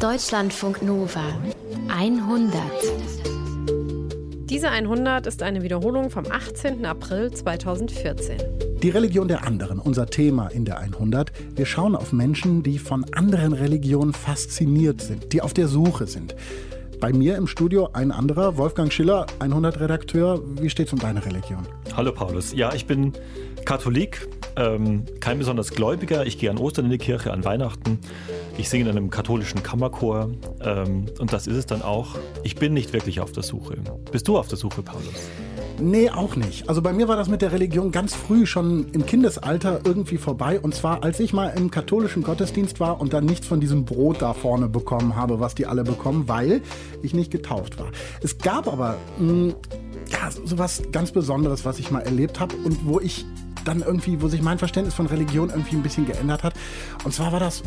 Deutschlandfunk Nova 100. Diese 100 ist eine Wiederholung vom 18. April 2014. Die Religion der anderen, unser Thema in der 100. Wir schauen auf Menschen, die von anderen Religionen fasziniert sind, die auf der Suche sind. Bei mir im Studio ein anderer, Wolfgang Schiller, 100-Redakteur. Wie steht es um deine Religion? Hallo Paulus. Ja, ich bin Katholik, ähm, kein besonders Gläubiger. Ich gehe an Ostern in die Kirche, an Weihnachten. Ich singe in einem katholischen Kammerchor. Ähm, und das ist es dann auch. Ich bin nicht wirklich auf der Suche. Bist du auf der Suche, Paulus? Nee, auch nicht. Also bei mir war das mit der Religion ganz früh, schon im Kindesalter irgendwie vorbei. Und zwar, als ich mal im katholischen Gottesdienst war und dann nichts von diesem Brot da vorne bekommen habe, was die alle bekommen, weil ich nicht getauft war. Es gab aber mh, hm, ja, so was ganz Besonderes, was ich mal erlebt habe und wo ich dann irgendwie, wo sich mein Verständnis von Religion irgendwie ein bisschen geändert hat. Und zwar war das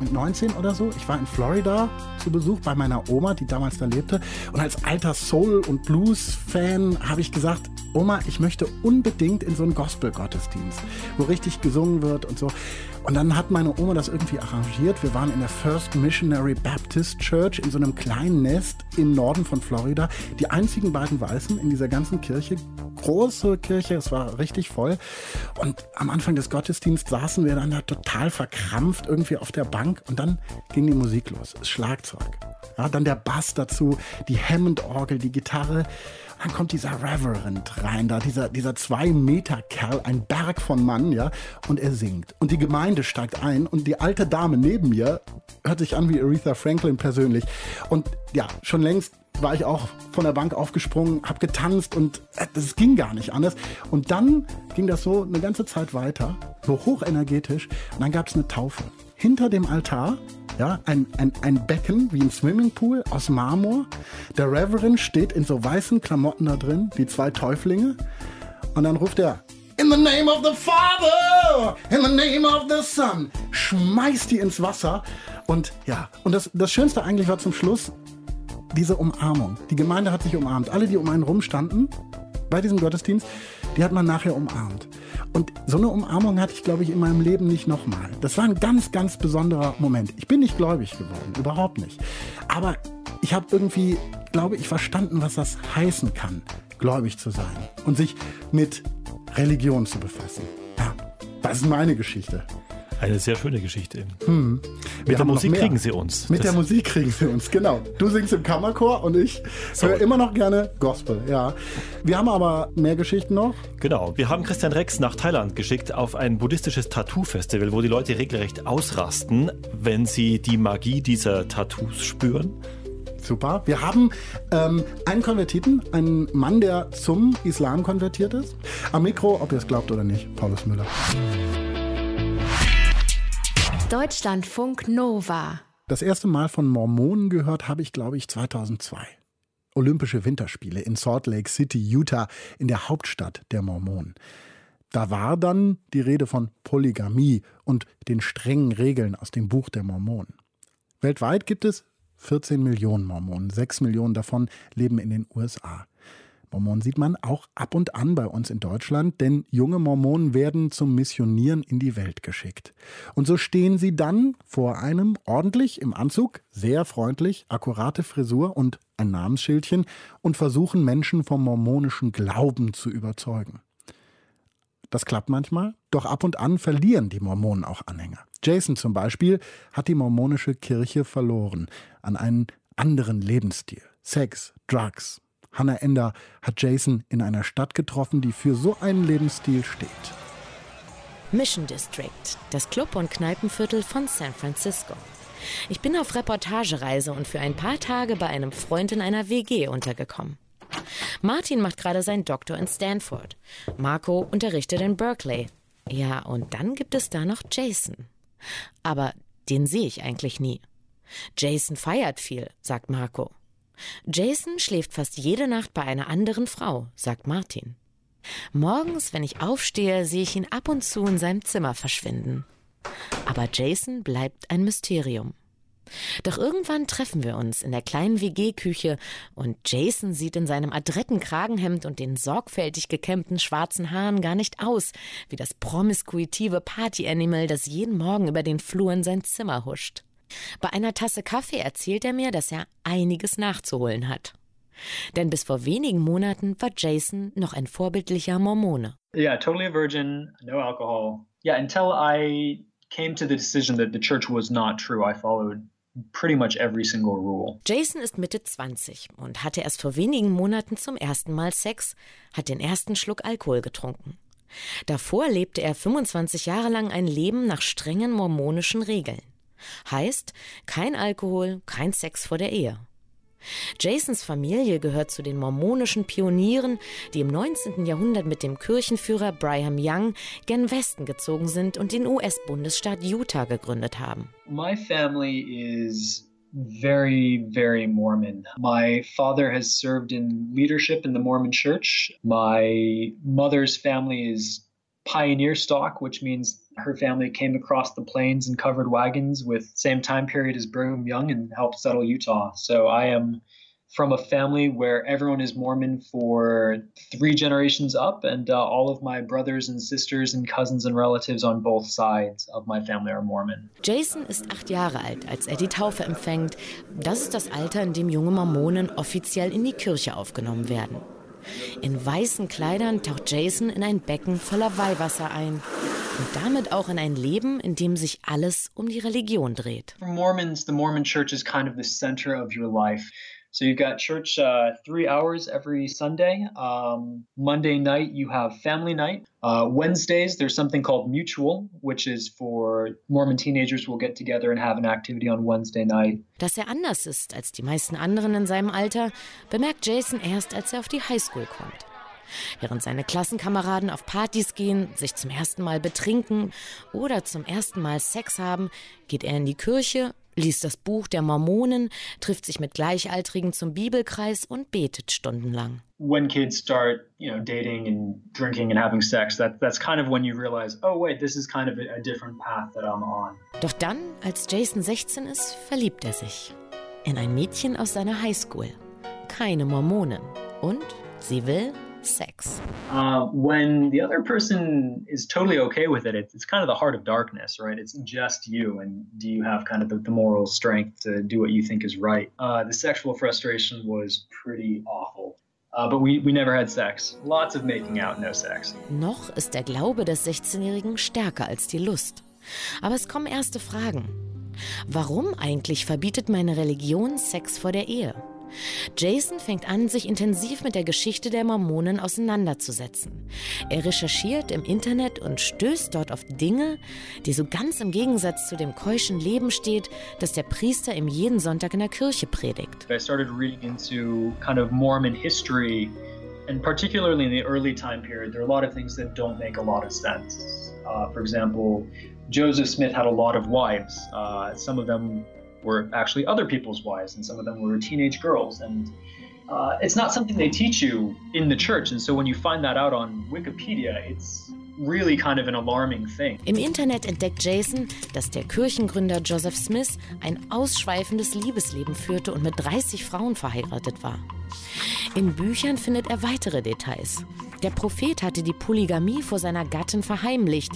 mit 19 oder so. Ich war in Florida zu Besuch bei meiner Oma, die damals da lebte. Und als alter Soul- und Blues-Fan habe ich gesagt, Oma, ich möchte unbedingt in so einen Gospel-Gottesdienst, wo richtig gesungen wird und so. Und dann hat meine Oma das irgendwie arrangiert. Wir waren in der First Missionary Baptist Church in so einem kleinen Nest im Norden von Florida. Die einzigen beiden Weißen in dieser ganzen Kirche. Große Kirche, es war richtig voll. Und am Anfang des Gottesdienstes saßen wir dann da total verkrampft irgendwie auf der Bank. Und dann ging die Musik los, das Schlagzeug. Ja, dann der Bass dazu, die Hammond-Orgel, die Gitarre. Dann kommt dieser Reverend rein, da dieser, dieser zwei Meter Kerl, ein Berg von Mann, ja, und er singt. Und die Gemeinde steigt ein und die alte Dame neben mir hört sich an wie Aretha Franklin persönlich. Und ja, schon längst war ich auch von der Bank aufgesprungen, hab getanzt und es ging gar nicht anders. Und dann ging das so eine ganze Zeit weiter, so hochenergetisch. Und dann gab es eine Taufe. Hinter dem Altar ja, ein, ein, ein Becken wie ein Swimmingpool aus Marmor. Der Reverend steht in so weißen Klamotten da drin, die zwei Täuflinge. Und dann ruft er, In the name of the Father, in the name of the Son. Schmeißt die ins Wasser. Und ja, und das, das Schönste eigentlich war zum Schluss diese Umarmung. Die Gemeinde hat sich umarmt. Alle, die um einen rumstanden bei diesem Gottesdienst, die hat man nachher umarmt. Und so eine Umarmung hatte ich, glaube ich, in meinem Leben nicht nochmal. Das war ein ganz, ganz besonderer Moment. Ich bin nicht gläubig geworden, überhaupt nicht. Aber ich habe irgendwie, glaube ich, verstanden, was das heißen kann, gläubig zu sein und sich mit Religion zu befassen. Ja, das ist meine Geschichte. Eine sehr schöne Geschichte. Hm. Mit der Musik kriegen sie uns. Mit das der Musik kriegen sie uns, genau. Du singst im Kammerchor und ich so. höre immer noch gerne Gospel, ja. Wir haben aber mehr Geschichten noch. Genau. Wir haben Christian Rex nach Thailand geschickt auf ein buddhistisches Tattoo-Festival, wo die Leute regelrecht ausrasten, wenn sie die Magie dieser Tattoos spüren. Super. Wir haben ähm, einen Konvertiten, einen Mann, der zum Islam konvertiert ist. Am Mikro, ob ihr es glaubt oder nicht, Paulus Müller. Deutschlandfunk Nova. Das erste Mal von Mormonen gehört habe ich, glaube ich, 2002. Olympische Winterspiele in Salt Lake City, Utah, in der Hauptstadt der Mormonen. Da war dann die Rede von Polygamie und den strengen Regeln aus dem Buch der Mormonen. Weltweit gibt es 14 Millionen Mormonen, 6 Millionen davon leben in den USA. Mormonen sieht man auch ab und an bei uns in Deutschland, denn junge Mormonen werden zum Missionieren in die Welt geschickt. Und so stehen sie dann vor einem ordentlich im Anzug, sehr freundlich, akkurate Frisur und ein Namensschildchen und versuchen Menschen vom mormonischen Glauben zu überzeugen. Das klappt manchmal, doch ab und an verlieren die Mormonen auch Anhänger. Jason zum Beispiel hat die mormonische Kirche verloren an einen anderen Lebensstil. Sex, Drugs, Hannah Ender hat Jason in einer Stadt getroffen, die für so einen Lebensstil steht. Mission District, das Club- und Kneipenviertel von San Francisco. Ich bin auf Reportagereise und für ein paar Tage bei einem Freund in einer WG untergekommen. Martin macht gerade seinen Doktor in Stanford. Marco unterrichtet in Berkeley. Ja, und dann gibt es da noch Jason. Aber den sehe ich eigentlich nie. Jason feiert viel, sagt Marco. Jason schläft fast jede Nacht bei einer anderen Frau, sagt Martin. Morgens, wenn ich aufstehe, sehe ich ihn ab und zu in seinem Zimmer verschwinden. Aber Jason bleibt ein Mysterium. Doch irgendwann treffen wir uns in der kleinen WG-Küche und Jason sieht in seinem adretten Kragenhemd und den sorgfältig gekämmten schwarzen Haaren gar nicht aus wie das promiskuitive Party-Animal, das jeden Morgen über den Flur in sein Zimmer huscht. Bei einer Tasse Kaffee erzählt er mir, dass er einiges nachzuholen hat. Denn bis vor wenigen Monaten war Jason noch ein vorbildlicher Mormone. Yeah, totally a virgin, no alcohol. Yeah, until I came to the decision that the church was not true, I followed pretty much every single rule. Jason ist Mitte 20 und hatte erst vor wenigen Monaten zum ersten Mal Sex, hat den ersten Schluck Alkohol getrunken. Davor lebte er 25 Jahre lang ein Leben nach strengen mormonischen Regeln. Heißt, kein Alkohol, kein Sex vor der Ehe. Jasons Familie gehört zu den mormonischen Pionieren, die im 19. Jahrhundert mit dem Kirchenführer Brigham Young gen Westen gezogen sind und den US-Bundesstaat Utah gegründet haben. My family is very, very Mormon. My father has served in leadership in the Mormon church. My mother's family is pioneer stock, which means her family came across the plains and covered wagons with same time period as Brigham Young and helped settle Utah. So I am from a family where everyone is Mormon for three generations up, and uh, all of my brothers and sisters and cousins and relatives on both sides of my family are Mormon. Jason ist acht Jahre alt, als er die Taufe empfängt. Das ist das Alter, in dem junge Mormonen offiziell in die Kirche aufgenommen werden. In weißen Kleidern taucht Jason in ein Becken voller Weihwasser ein und damit auch in ein Leben, in dem sich alles um die Religion dreht. For Mormons, the Mormon church is kind of the center of your life. So you've got church uh, three hours every Sunday. Um, Monday night, you have family night. Uh, Wednesdays, there's something called Mutual, which is for Mormon teenagers will get together and have an activity on Wednesday night. Dass er anders ist als die meisten anderen in seinem Alter, bemerkt Jason erst, als er auf die Highschool kommt. Während seine Klassenkameraden auf Partys gehen, sich zum ersten Mal betrinken oder zum ersten Mal Sex haben, geht er in die Kirche, liest das Buch der Mormonen, trifft sich mit Gleichaltrigen zum Bibelkreis und betet stundenlang. When kids start, you know, dating and drinking and having sex, that, that's kind of when you realize, oh wait, this is kind of a, a different path that I'm on. Doch dann, als Jason 16 ist, verliebt er sich in ein Mädchen aus seiner Highschool. Keine Mormonen. Und sie will sex. Uh, when the other person is totally okay with it, it's, it's kind of the heart of darkness, right? It's just you, and do you have kind of the, the moral strength to do what you think is right? Uh, the sexual frustration was pretty awful. Uh, but we, we never had sex. Lots of making out, no sex. Noch ist der Glaube des 16-Jährigen stärker als die Lust. Aber es kommen erste Fragen. Warum eigentlich verbietet meine Religion Sex vor der Ehe? Jason fängt an, sich intensiv mit der Geschichte der Mormonen auseinanderzusetzen. Er recherchiert im Internet und stößt dort auf Dinge, die so ganz im Gegensatz zu dem keuschen Leben steht, das der Priester ihm jeden Sonntag in der Kirche predigt. I started reading into kind of Mormon history, and particularly in the early time period, there are a lot of things that don't make a lot of sense. Uh, for example, Joseph Smith had a lot of wives. Uh, some of them were actually other people's wives, and some of them were teenage girls. And uh, it's not something they teach you in the church. And so when you find that out on Wikipedia, it's really kind of an alarming thing. Im Internet entdeckt Jason, dass der Kirchengründer Joseph Smith ein ausschweifendes Liebesleben führte und mit 30 Frauen verheiratet war. In Büchern findet er weitere Details. Der Prophet hatte die Polygamie vor seiner Gattin verheimlicht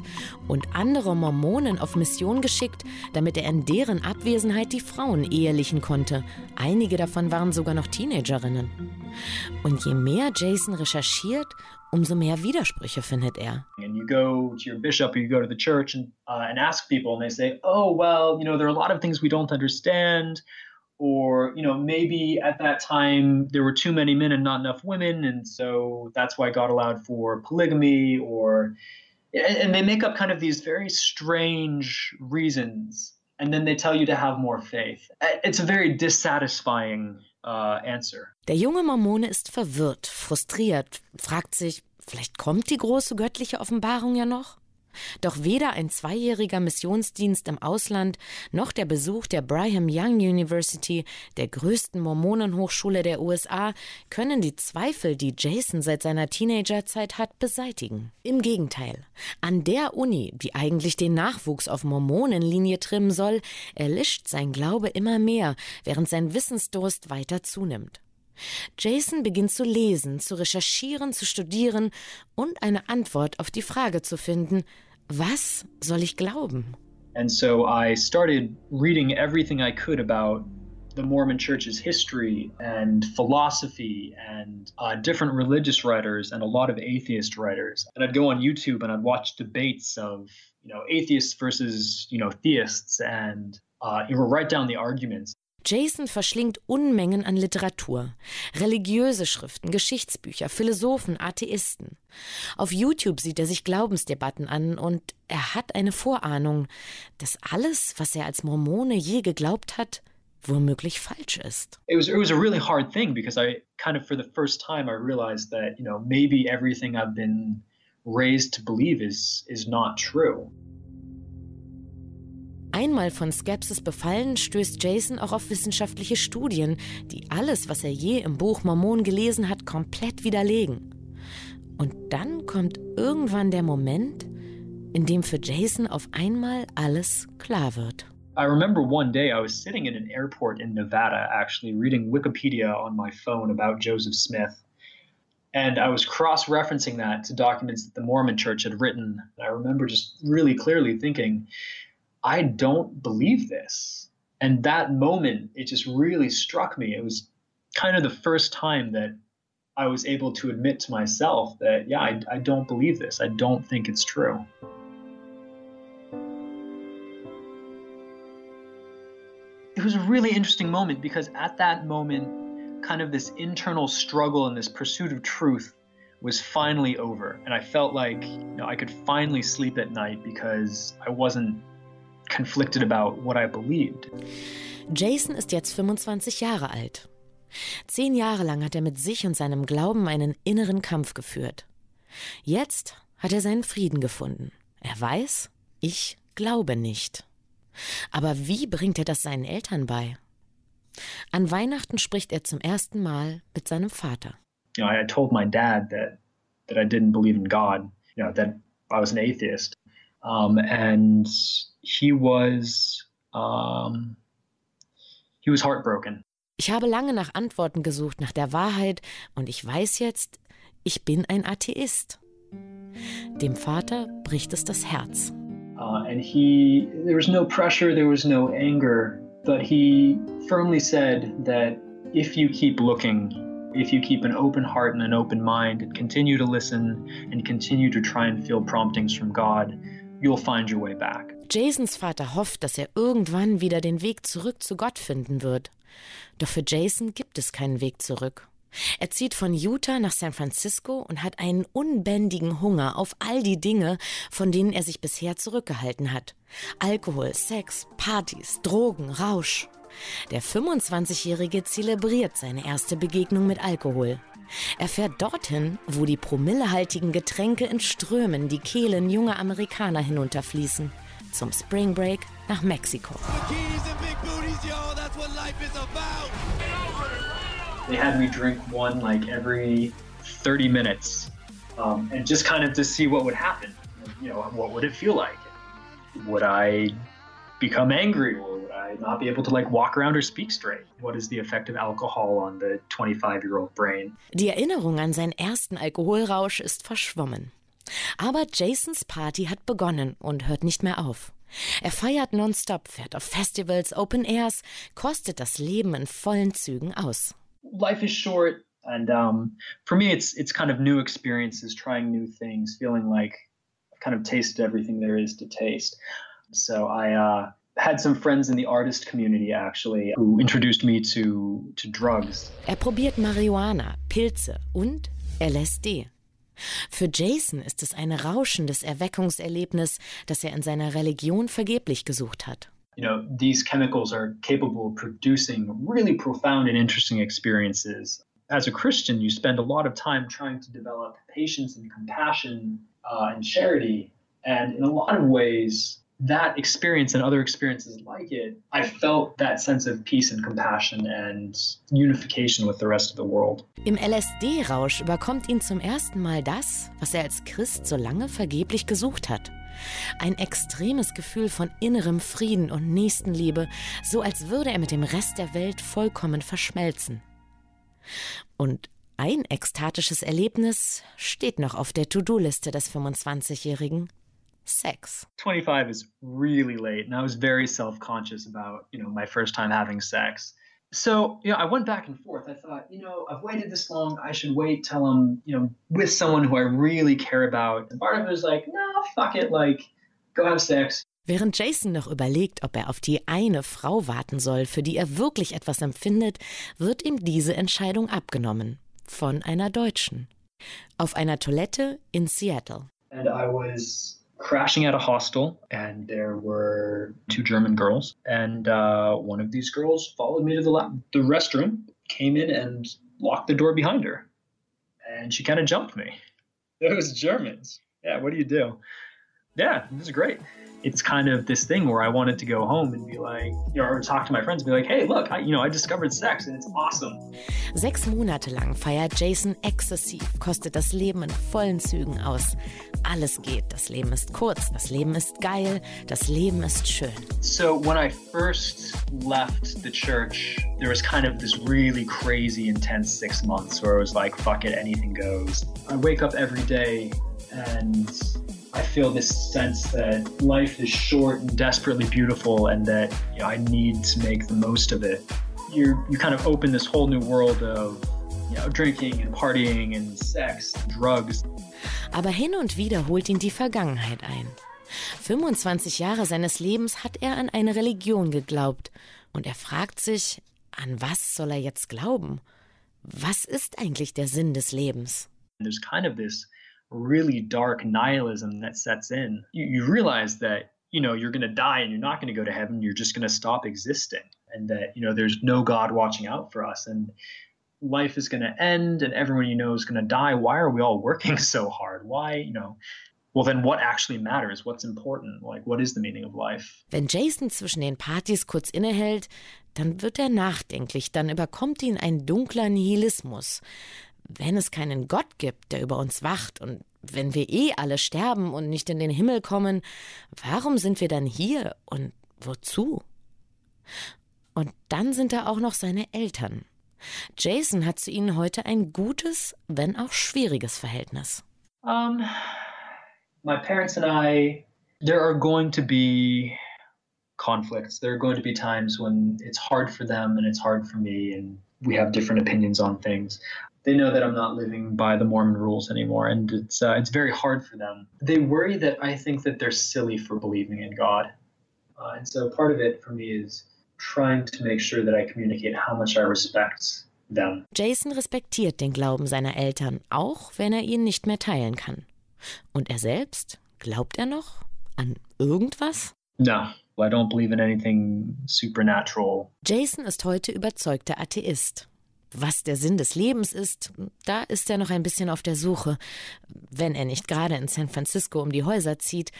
und andere Mormonen auf Mission geschickt, damit er in deren Abwesenheit die Frauen ehelichen konnte. Einige davon waren sogar noch Teenagerinnen. Und je mehr Jason recherchiert, umso mehr Widersprüche findet er. And you go to your bishop or you go to the church and, uh, and ask people, and they say, oh, well, you know, there are a lot of things we don't understand. Or you know maybe at that time there were too many men and not enough women and so that's why god allowed for polygamy or and they make up kind of these very strange reasons and then they tell you to have more faith it's a very dissatisfying uh, answer Der junge Mormone ist verwirrt, frustriert, fragt sich, vielleicht kommt die große göttliche Offenbarung ja noch? Doch weder ein zweijähriger Missionsdienst im Ausland noch der Besuch der Brigham Young University, der größten Mormonenhochschule der USA, können die Zweifel, die Jason seit seiner Teenagerzeit hat, beseitigen. Im Gegenteil, an der Uni, die eigentlich den Nachwuchs auf Mormonenlinie trimmen soll, erlischt sein Glaube immer mehr, während sein Wissensdurst weiter zunimmt. Jason beginnt zu lesen, zu recherchieren, zu studieren und eine Antwort auf die Frage zu finden, was soll ich glauben? And so I started reading everything I could about the Mormon Church's history and philosophy and uh, different religious writers and a lot of atheist writers. And I'd go on YouTube and I'd watch debates of you know atheists versus you know theists and uh, you would write down the arguments. Jason verschlingt Unmengen an Literatur, religiöse Schriften, Geschichtsbücher, Philosophen, Atheisten. Auf YouTube sieht er sich Glaubensdebatten an und er hat eine Vorahnung, dass alles, was er als Mormone je geglaubt hat, womöglich falsch ist. It was it was a really hard thing because I kind of for the first time I realized that, you know, maybe everything I've been raised to believe is is not true. Einmal von Skepsis befallen, stößt Jason auch auf wissenschaftliche Studien, die alles, was er je im Buch Mormon gelesen hat, komplett widerlegen. Und dann kommt irgendwann der Moment, in dem für Jason auf einmal alles klar wird. I remember one day I was sitting in an airport in Nevada, actually reading Wikipedia on my phone about Joseph Smith. And I was cross referencing that to documents that the Mormon church had written. I remember just really clearly thinking, I don't believe this. And that moment, it just really struck me. It was kind of the first time that I was able to admit to myself that, yeah, I, I don't believe this. I don't think it's true. it was a really interesting moment because at that moment, kind of this internal struggle and this pursuit of truth was finally over. And I felt like you know, I could finally sleep at night because I wasn't conflicted about what I believed. Jason ist jetzt 25 Jahre alt. Zehn Jahre lang hat er mit sich und seinem Glauben einen inneren Kampf geführt. Jetzt hat er seinen Frieden gefunden. Er weiß, ich glaube nicht. Aber wie bringt er das seinen Eltern bei? An Weihnachten spricht er zum ersten Mal mit seinem Vater. You know, I told my dad that that I didn't believe in God, you know, that I was an atheist. Um, and he was um, he was heartbroken. Ich habe lange nach Antworten gesucht, nach der Wahrheit, und ich weiß jetzt, ich bin ein Atheist. Dem Vater bricht es das Herz. Uh, and he, there was no pressure, there was no anger, but he firmly said that if you keep looking, if you keep an open heart and an open mind and continue to listen and continue to try and feel promptings from God, you'll find your way back. Jasons Vater hofft, dass er irgendwann wieder den Weg zurück zu Gott finden wird. Doch für Jason gibt es keinen Weg zurück. Er zieht von Utah nach San Francisco und hat einen unbändigen Hunger auf all die Dinge, von denen er sich bisher zurückgehalten hat. Alkohol, Sex, Partys, Drogen, Rausch. Der 25-Jährige zelebriert seine erste Begegnung mit Alkohol. Er fährt dorthin, wo die promillehaltigen Getränke in Strömen die Kehlen junger Amerikaner hinunterfließen. Zum Spring Break nach Mexiko. They had me drink one like every 30 minutes um, and just kind of to see what would happen. You know, what would it feel like? Would I become angry or would I not be able to like walk around or speak straight? What is the effect of alcohol on the 25-year-old brain? Die Erinnerung an seinen ersten Alkoholrausch ist verschwommen. Aber Jasons Party hat begonnen und hört nicht mehr auf. Er feiert nonstop, fährt auf Festivals, Open Airs, kostet das Leben in vollen Zügen aus. life is short and um, for me it's it's kind of new experiences trying new things feeling like i've kind of tasted everything there is to taste so i uh, had some friends in the artist community actually who introduced me to to drugs er probiert marihuana pilze und lsd Für Jason ist es ein rauschendes Erweckungserlebnis, das er in seiner Religion vergeblich gesucht hat. you know, these chemicals are capable of producing really profound and interesting experiences. As a Christian, you spend a lot of time trying to develop patience and compassion uh, and charity. And in a lot of ways, that experience and other experiences like it, I felt that sense of peace and compassion and unification with the rest of the world. Im LSD-Rausch überkommt ihn zum ersten Mal das, was er als Christ so lange vergeblich gesucht hat. Ein extremes Gefühl von innerem Frieden und Nächstenliebe, so als würde er mit dem Rest der Welt vollkommen verschmelzen. Und ein ekstatisches Erlebnis steht noch auf der To-Do-Liste des 25-Jährigen. Sex. 25 is really late, and I was very self conscious about, you know, my first time having sex. So, you know, I went back and forth. I thought, you know, I've waited this long. I should wait till I'm, you know, with someone who I really care about. And part of it was like, no, fuck it. Like, go have sex. Während Jason noch überlegt, ob er auf die eine Frau warten soll, für die er wirklich etwas empfindet, wird ihm diese Entscheidung abgenommen. Von einer Deutschen. Auf einer Toilette in Seattle. And I was crashing at a hostel, and there were two German girls. And uh, one of these girls followed me to the, la- the restroom, came in, and locked the door behind her. And she kind of jumped me. Those Germans. Yeah, what do you do? Yeah, this is great. It's kind of this thing where I wanted to go home and be like, you know, or talk to my friends and be like, hey, look, I, you know, I discovered sex and it's awesome. Sechs Monate lang feiert Jason exzessiv, kostet das Leben in vollen Zügen aus. Alles geht, das Leben ist kurz, das Leben ist geil, das Leben ist schön. So when I first left the church, there was kind of this really crazy, intense six months where it was like, fuck it, anything goes. I wake up every day and I feel this sense that life is short and desperately beautiful, and that you know, I need to make the most of it. You you kind of open this whole new world of you know drinking and partying and sex, and drugs. Aber hin und wieder holt ihn die Vergangenheit ein. 25 Jahre seines Lebens hat er an eine Religion geglaubt und er fragt sich, an was soll er jetzt glauben? Was ist eigentlich der Sinn des Lebens? There's kind of this really dark nihilism that sets in. You, you realize that, you know, you're going to die and you're not going to go to heaven. You're just going to stop existing. And that, you know, there's no God watching out for us. And life is going to end and everyone you know is going to die. Why are we all working so hard? Why, you know, well, then what actually matters? What's important? Like, what is the meaning of life? Wenn Jason zwischen den Partys kurz innehält, dann wird er nachdenklich, dann überkommt ihn ein dunkler Nihilismus. Wenn es keinen Gott gibt, der über uns wacht und wenn wir eh alle sterben und nicht in den Himmel kommen, warum sind wir dann hier und wozu? Und dann sind da auch noch seine Eltern. Jason hat zu ihnen heute ein gutes, wenn auch schwieriges Verhältnis. Um, my parents and I, there are going to be conflicts. There are going to be times when it's hard for them and it's hard for me, and we have different opinions on things they know that I'm not living by the Mormon rules anymore, and it's uh, it's very hard for them. They worry that I think that they're silly for believing in God, uh, and so part of it for me is trying to make sure that I communicate how much I respect them. Jason respektiert den Glauben seiner Eltern, auch wenn er ihn nicht mehr teilen kann. Und er selbst, glaubt er noch an irgendwas? No, I don't believe in anything supernatural. Jason ist heute überzeugter Atheist. Was der Sinn des Lebens ist, da ist er noch ein bisschen auf der Suche, wenn er nicht gerade in San Francisco um die Häuser zieht.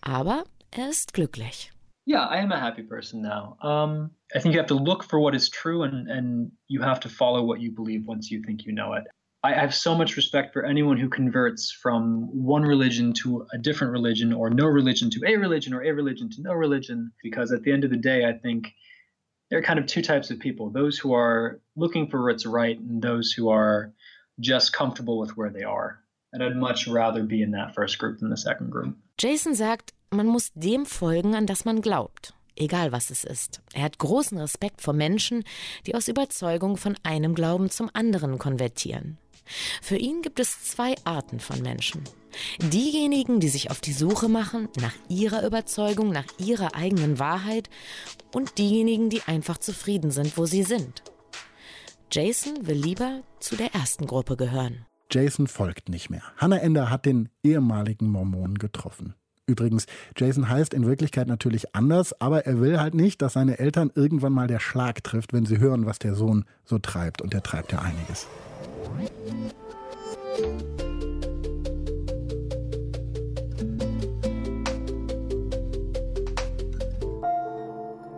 Aber er ist glücklich. Yeah, I am a happy person now. Um, I think you have to look for what is true and, and you have to follow what you believe once you think you know it. I have so much respect for anyone who converts from one religion to a different religion or no religion to a religion or a religion to no religion because at the end of the day, I think there are kind of two types of people those who are looking for what's right and those who are just comfortable with where they are. And I'd much rather be in that first group than the second group. Jason sagt, man muss dem folgen, an das man glaubt. Egal was es ist. Er hat großen Respekt vor Menschen, die aus Überzeugung von einem Glauben zum anderen konvertieren. Für ihn gibt es zwei Arten von Menschen. Diejenigen, die sich auf die Suche machen nach ihrer Überzeugung, nach ihrer eigenen Wahrheit und diejenigen, die einfach zufrieden sind, wo sie sind. Jason will lieber zu der ersten Gruppe gehören. Jason folgt nicht mehr. Hannah Ender hat den ehemaligen Mormonen getroffen. Übrigens, Jason heißt in Wirklichkeit natürlich anders, aber er will halt nicht, dass seine Eltern irgendwann mal der Schlag trifft, wenn sie hören, was der Sohn so treibt. Und er treibt ja einiges.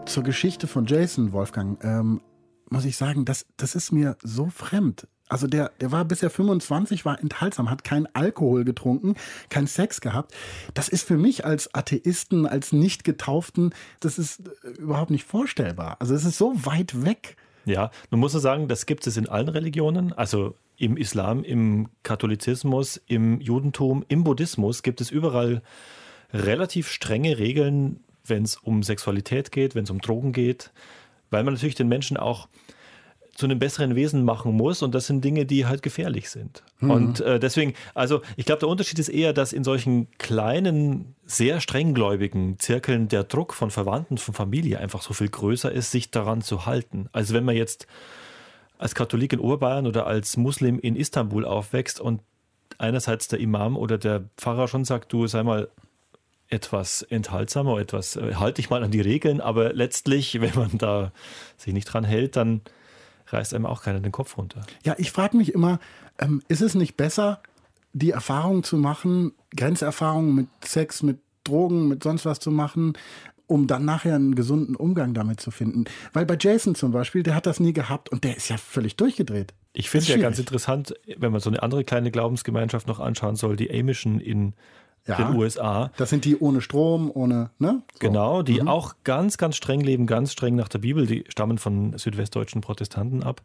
Zur Geschichte von Jason, Wolfgang, ähm, muss ich sagen, das, das ist mir so fremd. Also der, der war bis er 25 war enthaltsam, hat keinen Alkohol getrunken, keinen Sex gehabt. Das ist für mich als Atheisten, als Nicht-Getauften, das ist äh, überhaupt nicht vorstellbar. Also es ist so weit weg. Ja, man muss sagen, das gibt es in allen Religionen. Also im Islam, im Katholizismus, im Judentum, im Buddhismus gibt es überall relativ strenge Regeln, wenn es um Sexualität geht, wenn es um Drogen geht, weil man natürlich den Menschen auch zu einem besseren Wesen machen muss. Und das sind Dinge, die halt gefährlich sind. Mhm. Und äh, deswegen, also ich glaube, der Unterschied ist eher, dass in solchen kleinen, sehr strenggläubigen Zirkeln der Druck von Verwandten, von Familie einfach so viel größer ist, sich daran zu halten. Also wenn man jetzt als Katholik in Oberbayern oder als Muslim in Istanbul aufwächst und einerseits der Imam oder der Pfarrer schon sagt, du sei mal etwas enthaltsamer, etwas, äh, halte dich mal an die Regeln, aber letztlich, wenn man da sich nicht dran hält, dann reißt einem auch keiner den Kopf runter. Ja, ich frage mich immer, ähm, ist es nicht besser, die Erfahrung zu machen, Grenzerfahrungen mit Sex, mit Drogen, mit sonst was zu machen, um dann nachher einen gesunden Umgang damit zu finden. Weil bei Jason zum Beispiel, der hat das nie gehabt und der ist ja völlig durchgedreht. Ich finde es ja ganz interessant, wenn man so eine andere kleine Glaubensgemeinschaft noch anschauen soll, die Amischen in ja, den USA. Das sind die ohne Strom, ohne, ne? So. Genau, die mhm. auch ganz, ganz streng leben, ganz streng nach der Bibel, die stammen von südwestdeutschen Protestanten ab.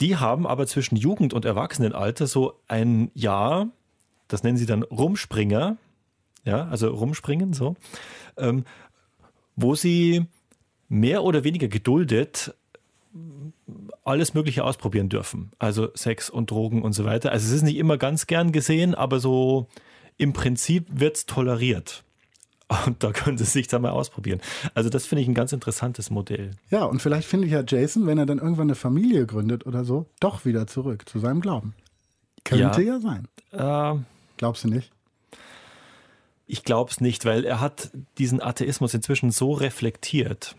Die haben aber zwischen Jugend und Erwachsenenalter so ein Jahr, das nennen sie dann Rumspringer, ja, also rumspringen, so, ähm, wo sie mehr oder weniger geduldet alles Mögliche ausprobieren dürfen. Also Sex und Drogen und so weiter. Also es ist nicht immer ganz gern gesehen, aber so im Prinzip wird es toleriert. Und da können Sie sich da mal ausprobieren. Also das finde ich ein ganz interessantes Modell. Ja, und vielleicht finde ich ja Jason, wenn er dann irgendwann eine Familie gründet oder so, doch wieder zurück zu seinem Glauben. Könnte ja, ja sein. Äh, Glaubst du nicht? Ich glaube es nicht, weil er hat diesen Atheismus inzwischen so reflektiert.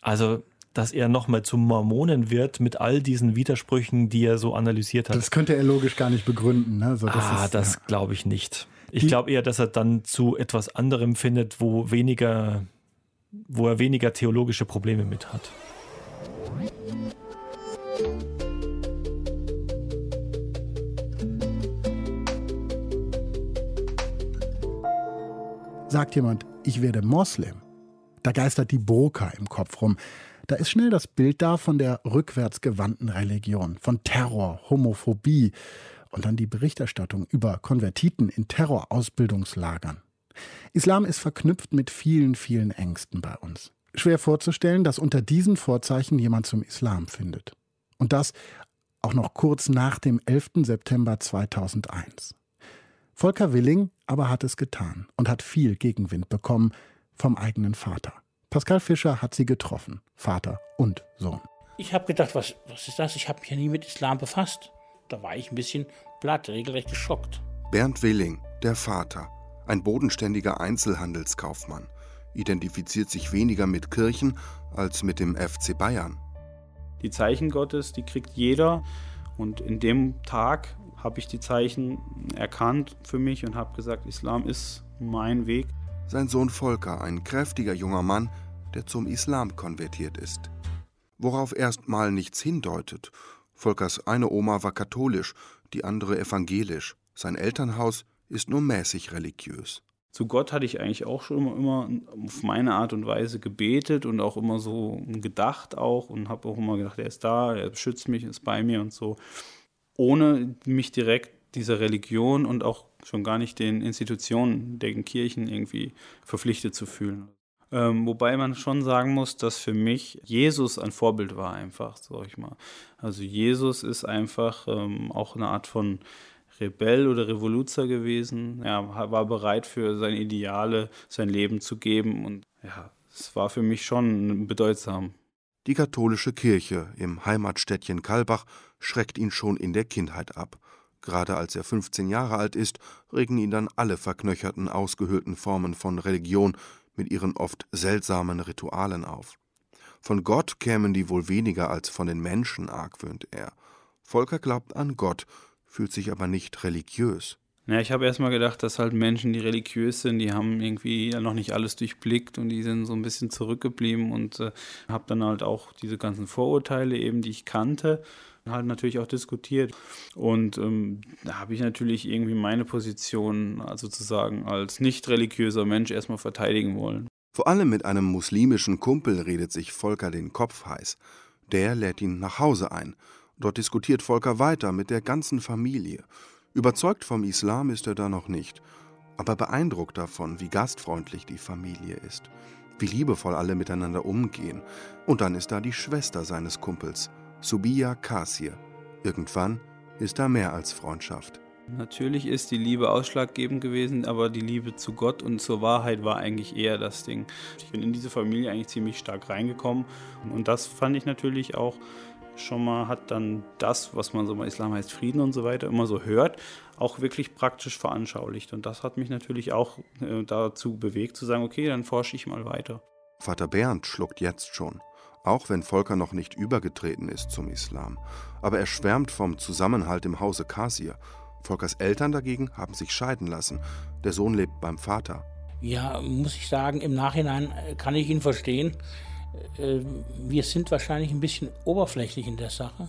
Also dass er nochmal zum Mormonen wird mit all diesen Widersprüchen, die er so analysiert hat. Das könnte er logisch gar nicht begründen. Ne? Das ah, ist, das ja. glaube ich nicht. Ich glaube eher, dass er dann zu etwas anderem findet, wo weniger, wo er weniger theologische Probleme mit hat. Sagt jemand, ich werde Moslem, da geistert die Burka im Kopf rum. Da ist schnell das Bild da von der rückwärtsgewandten Religion, von Terror, Homophobie und dann die Berichterstattung über Konvertiten in Terrorausbildungslagern. Islam ist verknüpft mit vielen, vielen Ängsten bei uns. Schwer vorzustellen, dass unter diesen Vorzeichen jemand zum Islam findet. Und das auch noch kurz nach dem 11. September 2001. Volker Willing aber hat es getan und hat viel Gegenwind bekommen vom eigenen Vater. Pascal Fischer hat sie getroffen, Vater und Sohn. Ich habe gedacht, was, was ist das? Ich habe mich ja nie mit Islam befasst. Da war ich ein bisschen platt, regelrecht geschockt. Bernd Willing, der Vater, ein bodenständiger Einzelhandelskaufmann, identifiziert sich weniger mit Kirchen als mit dem FC Bayern. Die Zeichen Gottes, die kriegt jeder. Und in dem Tag habe ich die Zeichen erkannt für mich und habe gesagt, Islam ist mein Weg. Sein Sohn Volker, ein kräftiger junger Mann, der zum Islam konvertiert ist. Worauf erstmal nichts hindeutet. Volkers eine Oma war katholisch, die andere evangelisch. Sein Elternhaus ist nur mäßig religiös. Zu Gott hatte ich eigentlich auch schon immer, immer auf meine Art und Weise gebetet und auch immer so gedacht auch und habe auch immer gedacht, er ist da, er beschützt mich, ist bei mir und so, ohne mich direkt dieser Religion und auch schon gar nicht den Institutionen, den Kirchen irgendwie verpflichtet zu fühlen. Ähm, wobei man schon sagen muss, dass für mich Jesus ein Vorbild war, einfach, sag ich mal. Also Jesus ist einfach ähm, auch eine Art von Rebell oder Revoluzer gewesen. Er war bereit für seine Ideale sein Leben zu geben und ja, es war für mich schon bedeutsam. Die katholische Kirche im Heimatstädtchen Kalbach schreckt ihn schon in der Kindheit ab. Gerade als er 15 Jahre alt ist, regen ihn dann alle verknöcherten, ausgehöhlten Formen von Religion mit ihren oft seltsamen Ritualen auf. Von Gott kämen die wohl weniger als von den Menschen, argwöhnt er. Volker glaubt an Gott, fühlt sich aber nicht religiös. Ja, ich habe erstmal gedacht, dass halt Menschen, die religiös sind, die haben irgendwie noch nicht alles durchblickt und die sind so ein bisschen zurückgeblieben und äh, habe dann halt auch diese ganzen Vorurteile eben, die ich kannte, halt natürlich auch diskutiert. Und ähm, da habe ich natürlich irgendwie meine Position also sozusagen als nicht religiöser Mensch erstmal verteidigen wollen. Vor allem mit einem muslimischen Kumpel redet sich Volker den Kopf heiß. Der lädt ihn nach Hause ein. Dort diskutiert Volker weiter mit der ganzen Familie. Überzeugt vom Islam ist er da noch nicht. aber beeindruckt davon, wie gastfreundlich die Familie ist, wie liebevoll alle miteinander umgehen. Und dann ist da die Schwester seines Kumpels, Subia Kasir. Irgendwann ist da mehr als Freundschaft. Natürlich ist die Liebe ausschlaggebend gewesen, aber die Liebe zu Gott und zur Wahrheit war eigentlich eher das Ding. Ich bin in diese Familie eigentlich ziemlich stark reingekommen und das fand ich natürlich auch schon mal, hat dann das, was man so bei Islam heißt, Frieden und so weiter, immer so hört, auch wirklich praktisch veranschaulicht. Und das hat mich natürlich auch äh, dazu bewegt, zu sagen, okay, dann forsche ich mal weiter. Vater Bernd schluckt jetzt schon, auch wenn Volker noch nicht übergetreten ist zum Islam. Aber er schwärmt vom Zusammenhalt im Hause Kasir. Volkers Eltern dagegen haben sich scheiden lassen. Der Sohn lebt beim Vater. Ja, muss ich sagen, im Nachhinein äh, kann ich ihn verstehen. Äh, wir sind wahrscheinlich ein bisschen oberflächlich in der Sache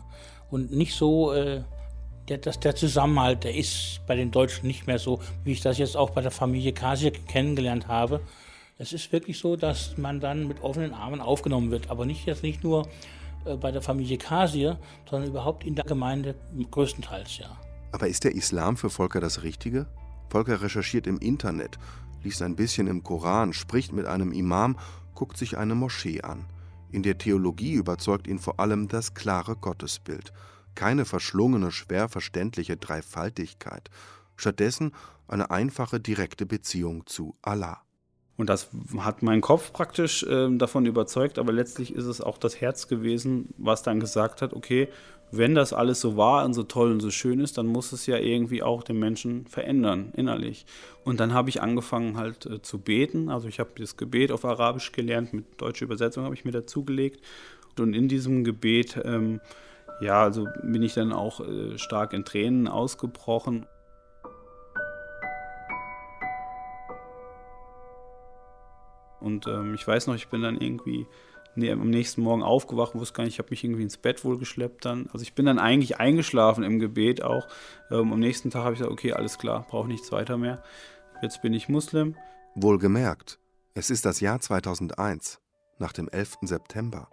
und nicht so, äh, dass der Zusammenhalt, der ist bei den Deutschen nicht mehr so, wie ich das jetzt auch bei der Familie Kasir kennengelernt habe. Es ist wirklich so, dass man dann mit offenen Armen aufgenommen wird, aber nicht jetzt nicht nur bei der Familie Kasir, sondern überhaupt in der Gemeinde größtenteils, ja. Aber ist der Islam für Volker das Richtige? Volker recherchiert im Internet, liest ein bisschen im Koran, spricht mit einem Imam, guckt sich eine Moschee an. In der Theologie überzeugt ihn vor allem das klare Gottesbild. Keine verschlungene, schwer verständliche Dreifaltigkeit. Stattdessen eine einfache, direkte Beziehung zu Allah. Und das hat meinen Kopf praktisch äh, davon überzeugt, aber letztlich ist es auch das Herz gewesen, was dann gesagt hat, okay, wenn das alles so wahr und so toll und so schön ist, dann muss es ja irgendwie auch den Menschen verändern, innerlich. Und dann habe ich angefangen halt äh, zu beten. Also ich habe das Gebet auf Arabisch gelernt, mit deutscher Übersetzung habe ich mir dazugelegt. Und in diesem Gebet, ähm, ja, also bin ich dann auch äh, stark in Tränen ausgebrochen. Und ähm, ich weiß noch, ich bin dann irgendwie nee, am nächsten Morgen aufgewacht, wusste gar nicht, ich habe mich irgendwie ins Bett wohl geschleppt dann. Also ich bin dann eigentlich eingeschlafen im Gebet auch. Ähm, am nächsten Tag habe ich gesagt, okay, alles klar, brauche nichts weiter mehr. Jetzt bin ich Muslim. Wohlgemerkt, es ist das Jahr 2001, nach dem 11. September.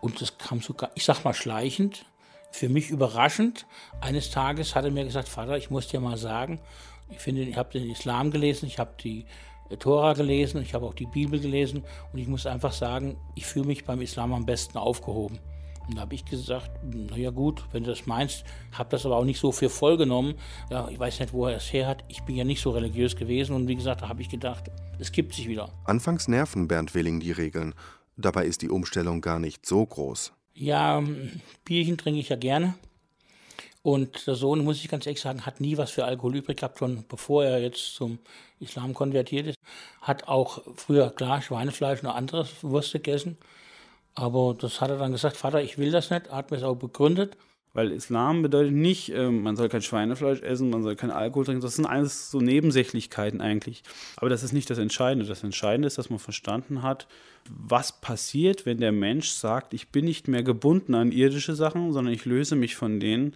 Und das kam sogar, ich sag mal schleichend, für mich überraschend. Eines Tages hat er mir gesagt, Vater, ich muss dir mal sagen, ich finde, ich habe den Islam gelesen, ich habe die Tora gelesen, ich habe auch die Bibel gelesen und ich muss einfach sagen, ich fühle mich beim Islam am besten aufgehoben. Und da habe ich gesagt, naja gut, wenn du das meinst, habe das aber auch nicht so für voll genommen. Ja, ich weiß nicht, wo er es her hat. Ich bin ja nicht so religiös gewesen und wie gesagt, da habe ich gedacht, es gibt sich wieder. Anfangs nerven Bernd Willing die Regeln. Dabei ist die Umstellung gar nicht so groß. Ja, Bierchen trinke ich ja gerne. Und der Sohn, muss ich ganz ehrlich sagen, hat nie was für Alkohol übrig gehabt, schon bevor er jetzt zum Islam konvertiert ist. Hat auch früher, klar, Schweinefleisch und anderes Wurst gegessen. Aber das hat er dann gesagt, Vater, ich will das nicht, hat mir es auch begründet. Weil Islam bedeutet nicht, äh, man soll kein Schweinefleisch essen, man soll kein Alkohol trinken. Das sind alles so Nebensächlichkeiten eigentlich. Aber das ist nicht das Entscheidende. Das Entscheidende ist, dass man verstanden hat, was passiert, wenn der Mensch sagt, ich bin nicht mehr gebunden an irdische Sachen, sondern ich löse mich von denen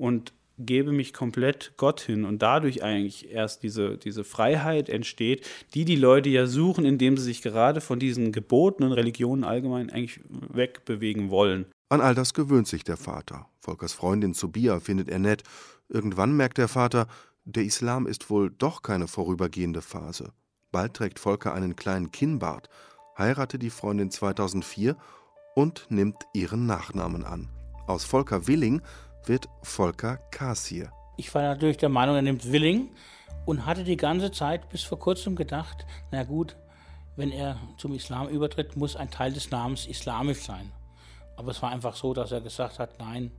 und gebe mich komplett Gott hin und dadurch eigentlich erst diese, diese Freiheit entsteht, die die Leute ja suchen, indem sie sich gerade von diesen Geboten und Religionen allgemein eigentlich wegbewegen wollen. An all das gewöhnt sich der Vater. Volkers Freundin Zubia findet er nett. Irgendwann merkt der Vater, der Islam ist wohl doch keine vorübergehende Phase. Bald trägt Volker einen kleinen Kinnbart, heiratet die Freundin 2004 und nimmt ihren Nachnamen an. Aus Volker Willing wird Volker Kassier. Ich war natürlich der Meinung, er nimmt Willing und hatte die ganze Zeit bis vor kurzem gedacht, na gut, wenn er zum Islam übertritt, muss ein Teil des Namens islamisch sein. Aber es war einfach so, dass er gesagt hat, nein,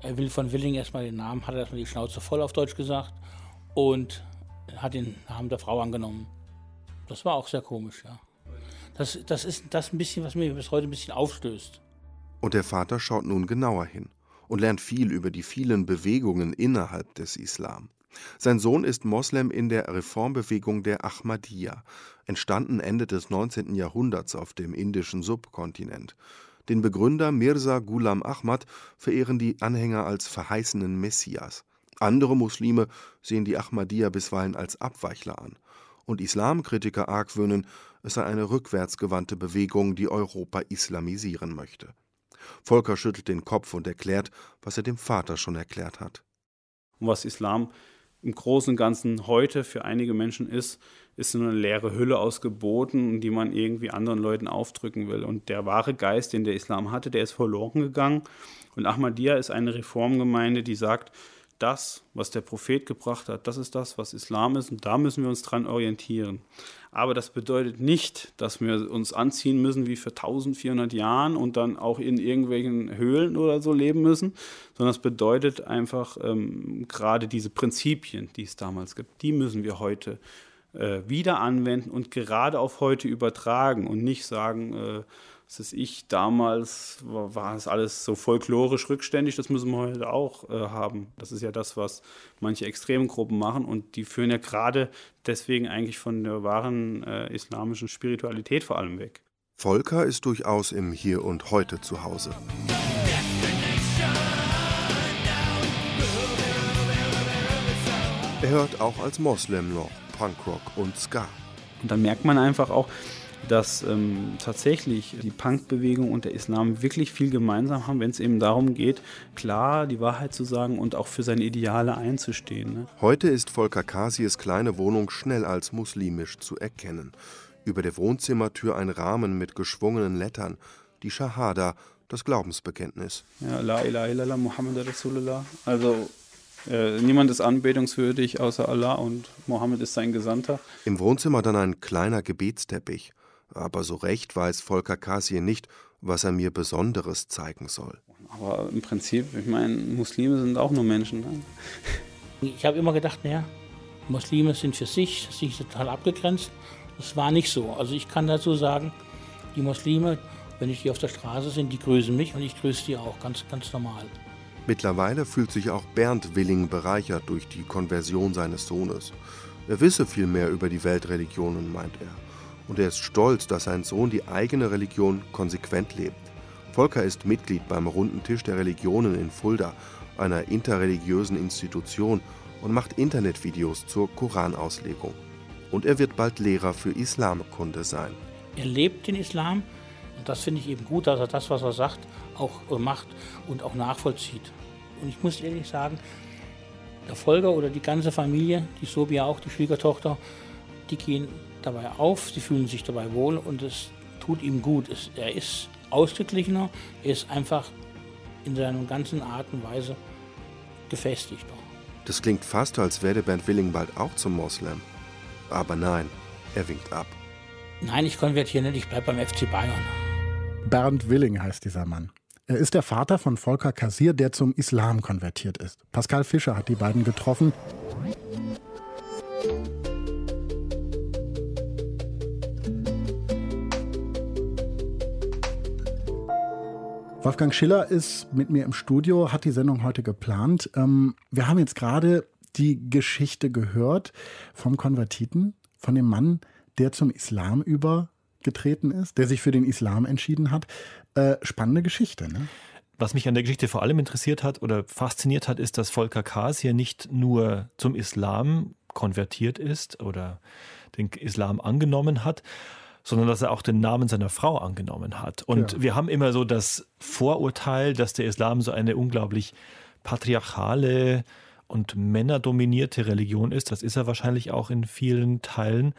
er will von Willing erstmal den Namen, hat er erstmal die Schnauze voll auf Deutsch gesagt und hat den Namen der Frau angenommen. Das war auch sehr komisch, ja. Das, das ist das ein bisschen, was mir bis heute ein bisschen aufstößt. Und der Vater schaut nun genauer hin und lernt viel über die vielen Bewegungen innerhalb des Islam. Sein Sohn ist Moslem in der Reformbewegung der Ahmadiyya, entstanden Ende des 19. Jahrhunderts auf dem indischen Subkontinent. Den Begründer Mirza Ghulam Ahmad verehren die Anhänger als verheißenen Messias. Andere Muslime sehen die Ahmadiyya bisweilen als Abweichler an. Und Islamkritiker argwöhnen, es sei eine rückwärtsgewandte Bewegung, die Europa islamisieren möchte. Volker schüttelt den Kopf und erklärt, was er dem Vater schon erklärt hat. Und was Islam im Großen und Ganzen heute für einige Menschen ist, ist nur eine leere Hülle aus Geboten, die man irgendwie anderen Leuten aufdrücken will. Und der wahre Geist, den der Islam hatte, der ist verloren gegangen. Und Ahmadiyya ist eine Reformgemeinde, die sagt, das, was der Prophet gebracht hat, das ist das, was Islam ist und da müssen wir uns dran orientieren. Aber das bedeutet nicht, dass wir uns anziehen müssen wie für 1400 Jahren und dann auch in irgendwelchen Höhlen oder so leben müssen, sondern es bedeutet einfach ähm, gerade diese Prinzipien, die es damals gibt, die müssen wir heute äh, wieder anwenden und gerade auf heute übertragen und nicht sagen, äh, was ist ich, damals war, war es alles so folklorisch rückständig, das müssen wir heute auch äh, haben. Das ist ja das, was manche Extremgruppen machen und die führen ja gerade deswegen eigentlich von der wahren äh, islamischen Spiritualität vor allem weg. Volker ist durchaus im Hier und Heute zu Hause. Er hört auch als Moslem noch Punkrock und Ska. Und dann merkt man einfach auch, dass ähm, tatsächlich die Punkbewegung und der Islam wirklich viel gemeinsam haben, wenn es eben darum geht, klar die Wahrheit zu sagen und auch für seine Ideale einzustehen. Ne? Heute ist Volker Kasies kleine Wohnung schnell als muslimisch zu erkennen. Über der Wohnzimmertür ein Rahmen mit geschwungenen Lettern, die Shahada, das Glaubensbekenntnis. Ja, La ilaha illallah Muhammad Rasulullah. Also äh, niemand ist anbetungswürdig außer Allah und Mohammed ist sein Gesandter. Im Wohnzimmer dann ein kleiner Gebetsteppich. Aber so recht weiß Volker Kasie nicht, was er mir Besonderes zeigen soll. Aber im Prinzip, ich meine, Muslime sind auch nur Menschen. Ne? Ich habe immer gedacht, naja, Muslime sind für sich, sind total abgegrenzt. Das war nicht so. Also ich kann dazu sagen, die Muslime, wenn ich die auf der Straße sind, die grüßen mich und ich grüße die auch, ganz, ganz normal. Mittlerweile fühlt sich auch Bernd Willing bereichert durch die Konversion seines Sohnes. Er wisse viel mehr über die Weltreligionen, meint er und er ist stolz, dass sein Sohn die eigene Religion konsequent lebt. Volker ist Mitglied beim Runden Tisch der Religionen in Fulda, einer interreligiösen Institution, und macht Internetvideos zur Koranauslegung. Und er wird bald Lehrer für Islamkunde sein. Er lebt den Islam und das finde ich eben gut, dass er das, was er sagt, auch macht und auch nachvollzieht. Und ich muss ehrlich sagen, der Volker oder die ganze Familie, die Sobia auch, die Schwiegertochter, die gehen dabei auf, sie fühlen sich dabei wohl und es tut ihm gut. Es, er ist ausgeglichener, er ist einfach in seiner ganzen Art und Weise gefestigter. Das klingt fast, als wäre Bernd Willing bald auch zum Moslem. Aber nein, er winkt ab. Nein, ich konvertiere nicht, ich bleibe beim FC Bayern. Bernd Willing heißt dieser Mann. Er ist der Vater von Volker Kassir, der zum Islam konvertiert ist. Pascal Fischer hat die beiden getroffen. Wolfgang Schiller ist mit mir im Studio, hat die Sendung heute geplant. Ähm, wir haben jetzt gerade die Geschichte gehört vom Konvertiten, von dem Mann, der zum Islam übergetreten ist, der sich für den Islam entschieden hat. Äh, spannende Geschichte, ne? Was mich an der Geschichte vor allem interessiert hat oder fasziniert hat, ist, dass Volker Kaas hier nicht nur zum Islam konvertiert ist oder den Islam angenommen hat, sondern dass er auch den Namen seiner Frau angenommen hat. Und ja. wir haben immer so das Vorurteil, dass der Islam so eine unglaublich patriarchale und männerdominierte Religion ist. Das ist er wahrscheinlich auch in vielen Teilen.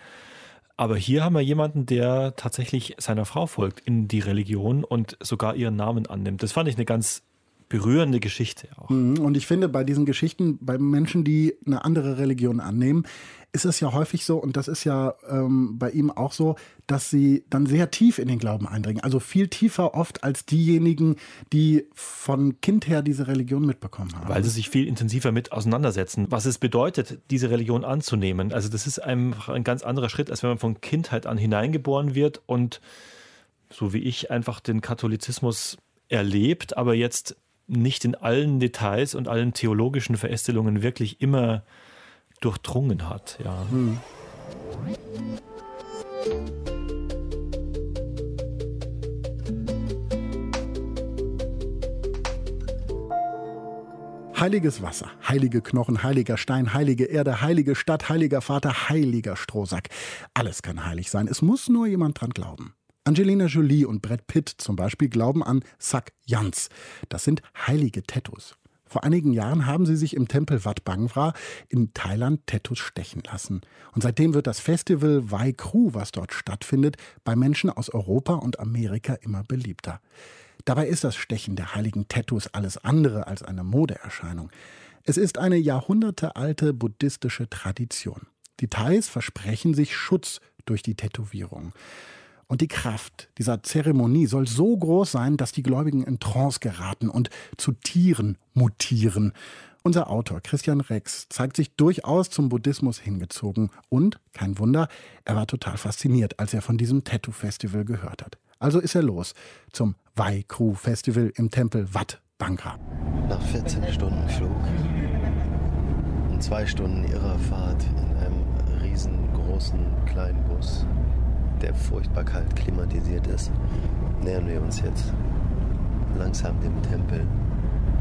Aber hier haben wir jemanden, der tatsächlich seiner Frau folgt in die Religion und sogar ihren Namen annimmt. Das fand ich eine ganz berührende Geschichte auch. Mhm. Und ich finde, bei diesen Geschichten, bei Menschen, die eine andere Religion annehmen, ist es ja häufig so, und das ist ja ähm, bei ihm auch so, dass sie dann sehr tief in den Glauben eindringen. Also viel tiefer oft als diejenigen, die von Kind her diese Religion mitbekommen haben. Weil sie sich viel intensiver mit auseinandersetzen, was es bedeutet, diese Religion anzunehmen. Also das ist einfach ein ganz anderer Schritt, als wenn man von Kindheit an hineingeboren wird und so wie ich einfach den Katholizismus erlebt, aber jetzt nicht in allen Details und allen theologischen Verästelungen wirklich immer durchdrungen hat. Ja. Hm. Heiliges Wasser, heilige Knochen, heiliger Stein, heilige Erde, heilige Stadt, heiliger Vater, heiliger Strohsack. Alles kann heilig sein. Es muss nur jemand dran glauben. Angelina Jolie und Brad Pitt zum Beispiel glauben an Sack Jans. Das sind heilige Tattoos. Vor einigen Jahren haben sie sich im Tempel Wat Bangwra in Thailand Tattoos stechen lassen. Und seitdem wird das Festival Vai Kru, was dort stattfindet, bei Menschen aus Europa und Amerika immer beliebter. Dabei ist das Stechen der heiligen Tattoos alles andere als eine Modeerscheinung. Es ist eine jahrhundertealte buddhistische Tradition. Die Thais versprechen sich Schutz durch die Tätowierung. Und die Kraft dieser Zeremonie soll so groß sein, dass die Gläubigen in Trance geraten und zu Tieren mutieren. Unser Autor Christian Rex zeigt sich durchaus zum Buddhismus hingezogen und, kein Wunder, er war total fasziniert, als er von diesem Tattoo-Festival gehört hat. Also ist er los zum Vai Kru Festival im Tempel Wat Bangkra. Nach 14 Stunden Flug und zwei Stunden Irrerfahrt in einem riesengroßen kleinen Bus der furchtbar kalt klimatisiert ist, nähern wir uns jetzt langsam dem Tempel.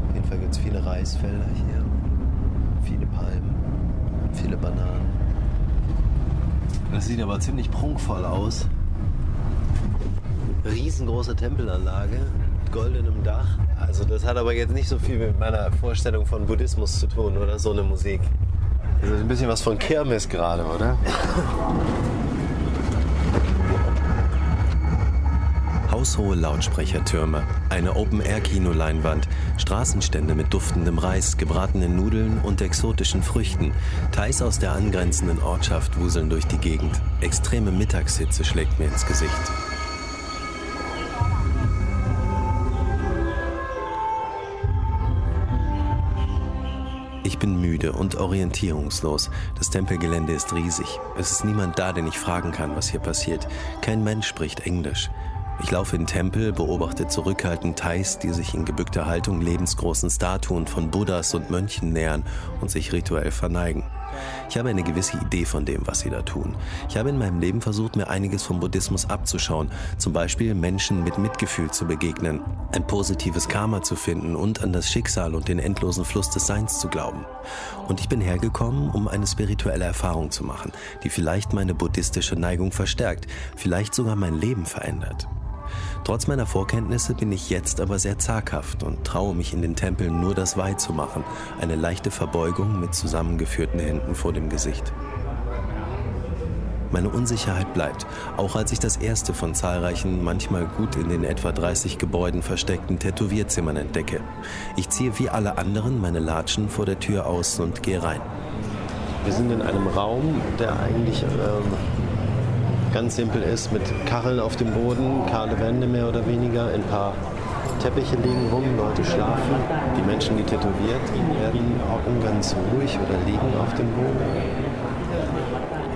Auf jeden Fall gibt es viele Reisfelder hier, viele Palmen, viele Bananen. Das sieht aber ziemlich prunkvoll aus. Riesengroße Tempelanlage mit goldenem Dach. Also das hat aber jetzt nicht so viel mit meiner Vorstellung von Buddhismus zu tun oder so eine Musik. Das ist ein bisschen was von Kirmes gerade, oder? Haushohe Lautsprechertürme, eine Open-Air-Kinoleinwand, Straßenstände mit duftendem Reis, gebratenen Nudeln und exotischen Früchten. Thais aus der angrenzenden Ortschaft wuseln durch die Gegend. Extreme Mittagshitze schlägt mir ins Gesicht. Ich bin müde und orientierungslos. Das Tempelgelände ist riesig. Es ist niemand da, den ich fragen kann, was hier passiert. Kein Mensch spricht Englisch. Ich laufe in Tempel, beobachte zurückhaltend Thais, die sich in gebückter Haltung lebensgroßen Statuen von Buddhas und Mönchen nähern und sich rituell verneigen. Ich habe eine gewisse Idee von dem, was sie da tun. Ich habe in meinem Leben versucht, mir einiges vom Buddhismus abzuschauen, zum Beispiel Menschen mit Mitgefühl zu begegnen, ein positives Karma zu finden und an das Schicksal und den endlosen Fluss des Seins zu glauben. Und ich bin hergekommen, um eine spirituelle Erfahrung zu machen, die vielleicht meine buddhistische Neigung verstärkt, vielleicht sogar mein Leben verändert. Trotz meiner Vorkenntnisse bin ich jetzt aber sehr zaghaft und traue mich in den Tempeln nur das Weih zu machen, eine leichte Verbeugung mit zusammengeführten Händen vor dem Gesicht. Meine Unsicherheit bleibt, auch als ich das erste von zahlreichen, manchmal gut in den etwa 30 Gebäuden versteckten Tätowierzimmern entdecke. Ich ziehe wie alle anderen meine Latschen vor der Tür aus und gehe rein. Wir sind in einem Raum, der eigentlich ähm, ganz simpel ist, mit Kacheln auf dem Boden, kahle Wände mehr oder weniger, ein paar Teppiche liegen rum, Leute schlafen. Die Menschen, die tätowiert werden, auch ganz ruhig oder liegen auf dem Boden.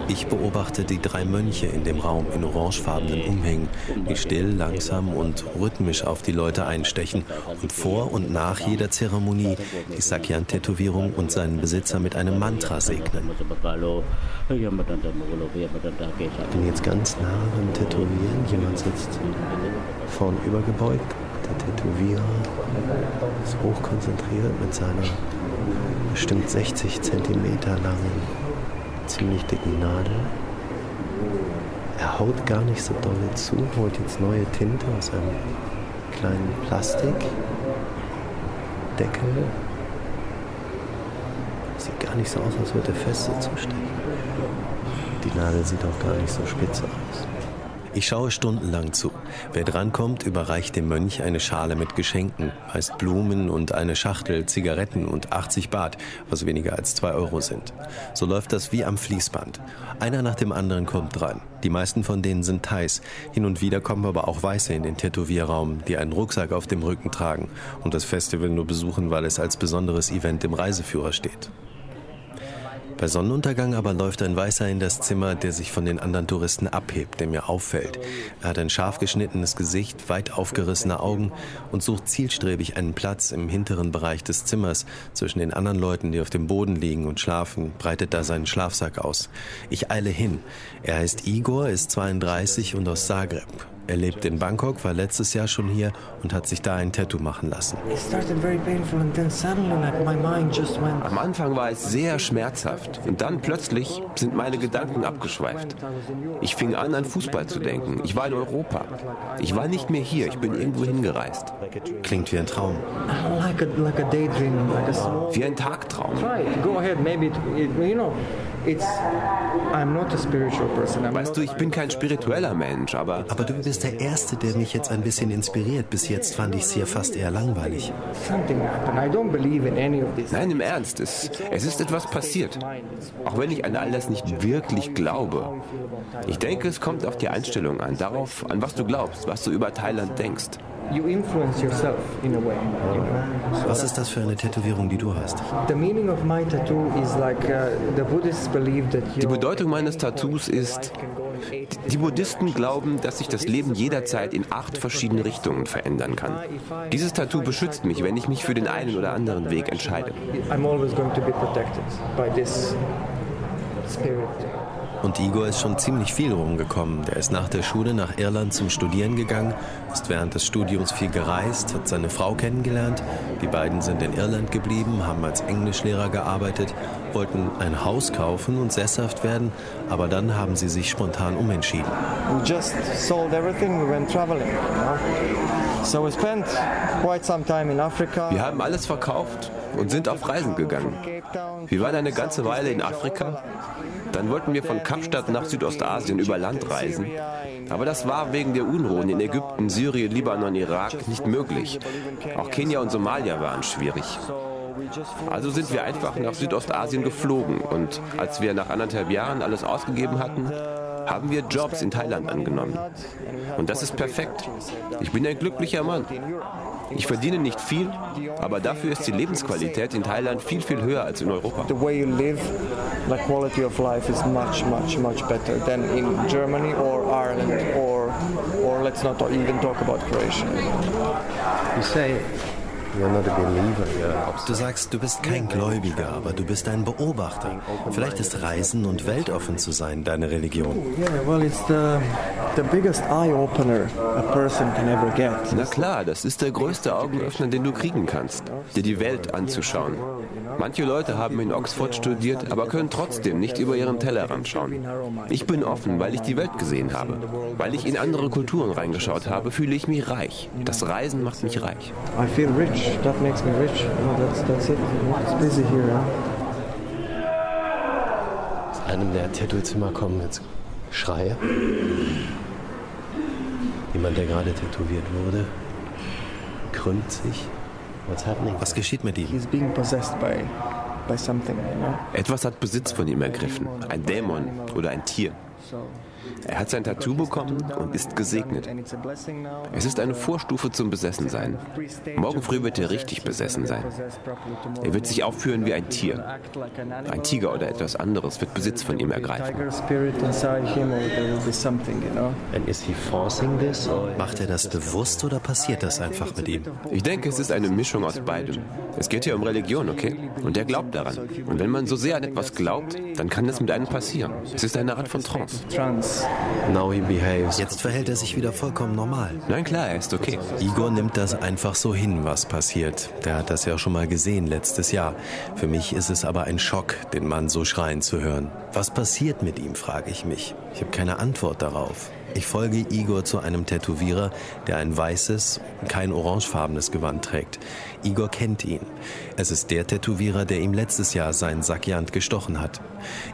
Ich beobachte die drei Mönche in dem Raum in orangefarbenen Umhängen, die still, langsam und rhythmisch auf die Leute einstechen und vor und nach jeder Zeremonie die Sakyan-Tätowierung und seinen Besitzer mit einem Mantra segnen. Ich bin jetzt ganz nah beim Tätowieren. Jemand sitzt vorn übergebeugt. Der Tätowierer ist hochkonzentriert mit seiner bestimmt 60 Zentimeter langen ziemlich dicken Nadel. Er haut gar nicht so doll zu, holt jetzt neue Tinte aus einem kleinen Plastikdeckel. Sieht gar nicht so aus, als würde er fest zustecken. Die Nadel sieht auch gar nicht so spitze aus. Ich schaue stundenlang zu. Wer drankommt, überreicht dem Mönch eine Schale mit Geschenken, meist Blumen und eine Schachtel Zigaretten und 80 Baht, was weniger als 2 Euro sind. So läuft das wie am Fließband. Einer nach dem anderen kommt dran. Die meisten von denen sind Thais. Hin und wieder kommen aber auch Weiße in den Tätowierraum, die einen Rucksack auf dem Rücken tragen und das Festival nur besuchen, weil es als besonderes Event im Reiseführer steht. Bei Sonnenuntergang aber läuft ein Weißer in das Zimmer, der sich von den anderen Touristen abhebt, der mir auffällt. Er hat ein scharf geschnittenes Gesicht, weit aufgerissene Augen und sucht zielstrebig einen Platz im hinteren Bereich des Zimmers. Zwischen den anderen Leuten, die auf dem Boden liegen und schlafen, breitet er seinen Schlafsack aus. Ich eile hin. Er heißt Igor, ist 32 und aus Zagreb. Er lebt in Bangkok, war letztes Jahr schon hier und hat sich da ein Tattoo machen lassen. Am Anfang war es sehr schmerzhaft und dann plötzlich sind meine Gedanken abgeschweift. Ich fing an, an Fußball zu denken. Ich war in Europa. Ich war nicht mehr hier, ich bin irgendwo hingereist. Klingt wie ein Traum. Wie ein Tagtraum. Weißt du, ich bin kein spiritueller Mensch, aber. Aber du bist der Erste, der mich jetzt ein bisschen inspiriert. Bis jetzt fand ich es hier fast eher langweilig. Nein, im Ernst, es, es ist etwas passiert. Auch wenn ich an all das nicht wirklich glaube. Ich denke, es kommt auf die Einstellung an, darauf, an was du glaubst, was du über Thailand denkst. Was ist das für eine Tätowierung, die du hast? Die Bedeutung meines Tattoos ist, die Buddhisten glauben, dass sich das Leben jederzeit in acht verschiedene Richtungen verändern kann. Dieses Tattoo beschützt mich, wenn ich mich für den einen oder anderen Weg entscheide. Und Igor ist schon ziemlich viel rumgekommen. Der ist nach der Schule nach Irland zum Studieren gegangen, ist während des Studiums viel gereist, hat seine Frau kennengelernt. Die beiden sind in Irland geblieben, haben als Englischlehrer gearbeitet, wollten ein Haus kaufen und sesshaft werden, aber dann haben sie sich spontan umentschieden. We just sold everything, we went traveling. You know? So we spent quite some time in Africa. Wir haben alles verkauft und sind auf Reisen gegangen. Wir waren eine ganze Weile in Afrika. Dann wollten wir von Kapstadt nach Südostasien über Land reisen. Aber das war wegen der Unruhen in Ägypten, Syrien, Libanon, Irak nicht möglich. Auch Kenia und Somalia waren schwierig. Also sind wir einfach nach Südostasien geflogen und als wir nach anderthalb Jahren alles ausgegeben hatten, haben wir Jobs in Thailand angenommen. Und das ist perfekt. Ich bin ein glücklicher Mann. Ich verdiene nicht viel, aber dafür ist die Lebensqualität in Thailand viel, viel höher als in Europa. The way you live, the quality of life is much, much, much better than in Germany or Ireland or, or let's not even talk about Croatia. You say Du sagst, du bist kein Gläubiger, aber du bist ein Beobachter. Vielleicht ist Reisen und weltoffen zu sein deine Religion. Get. Na klar, das ist der größte Augenöffner, den du kriegen kannst, dir die Welt anzuschauen. Manche Leute haben in Oxford studiert, aber können trotzdem nicht über ihren Tellerrand schauen. Ich bin offen, weil ich die Welt gesehen habe. Weil ich in andere Kulturen reingeschaut habe, fühle ich mich reich. Das Reisen macht mich reich. I feel rich. That makes me rich. No, that's, that's it. It's busy here. Aus einem der Tattoo-Zimmer kommen jetzt Schreie. Jemand, der gerade tätowiert wurde, krümmt sich. What's happening? Was geschieht mit ihm? He's being possessed by, by something, you know? Etwas hat Besitz von ihm ergriffen. Ein Dämon oder ein Tier. Er hat sein Tattoo bekommen und ist gesegnet. Es ist eine Vorstufe zum Besessensein. Morgen früh wird er richtig besessen sein. Er wird sich aufführen wie ein Tier. Ein Tiger oder etwas anderes wird Besitz von ihm ergreifen. Macht er das bewusst oder passiert das einfach mit ihm? Ich denke, es ist eine Mischung aus beidem. Es geht hier um Religion, okay? Und er glaubt daran. Und wenn man so sehr an etwas glaubt, dann kann das mit einem passieren. Es ist eine Art von Trance. Now he behaves. Jetzt verhält er sich wieder vollkommen normal. Nein, klar, er ist okay. Igor nimmt das einfach so hin, was passiert. Der hat das ja schon mal gesehen letztes Jahr. Für mich ist es aber ein Schock, den Mann so schreien zu hören. Was passiert mit ihm, frage ich mich. Ich habe keine Antwort darauf. Ich folge Igor zu einem Tätowierer, der ein weißes, kein orangefarbenes Gewand trägt. Igor kennt ihn. Es ist der Tätowierer, der ihm letztes Jahr seinen Sakyant gestochen hat.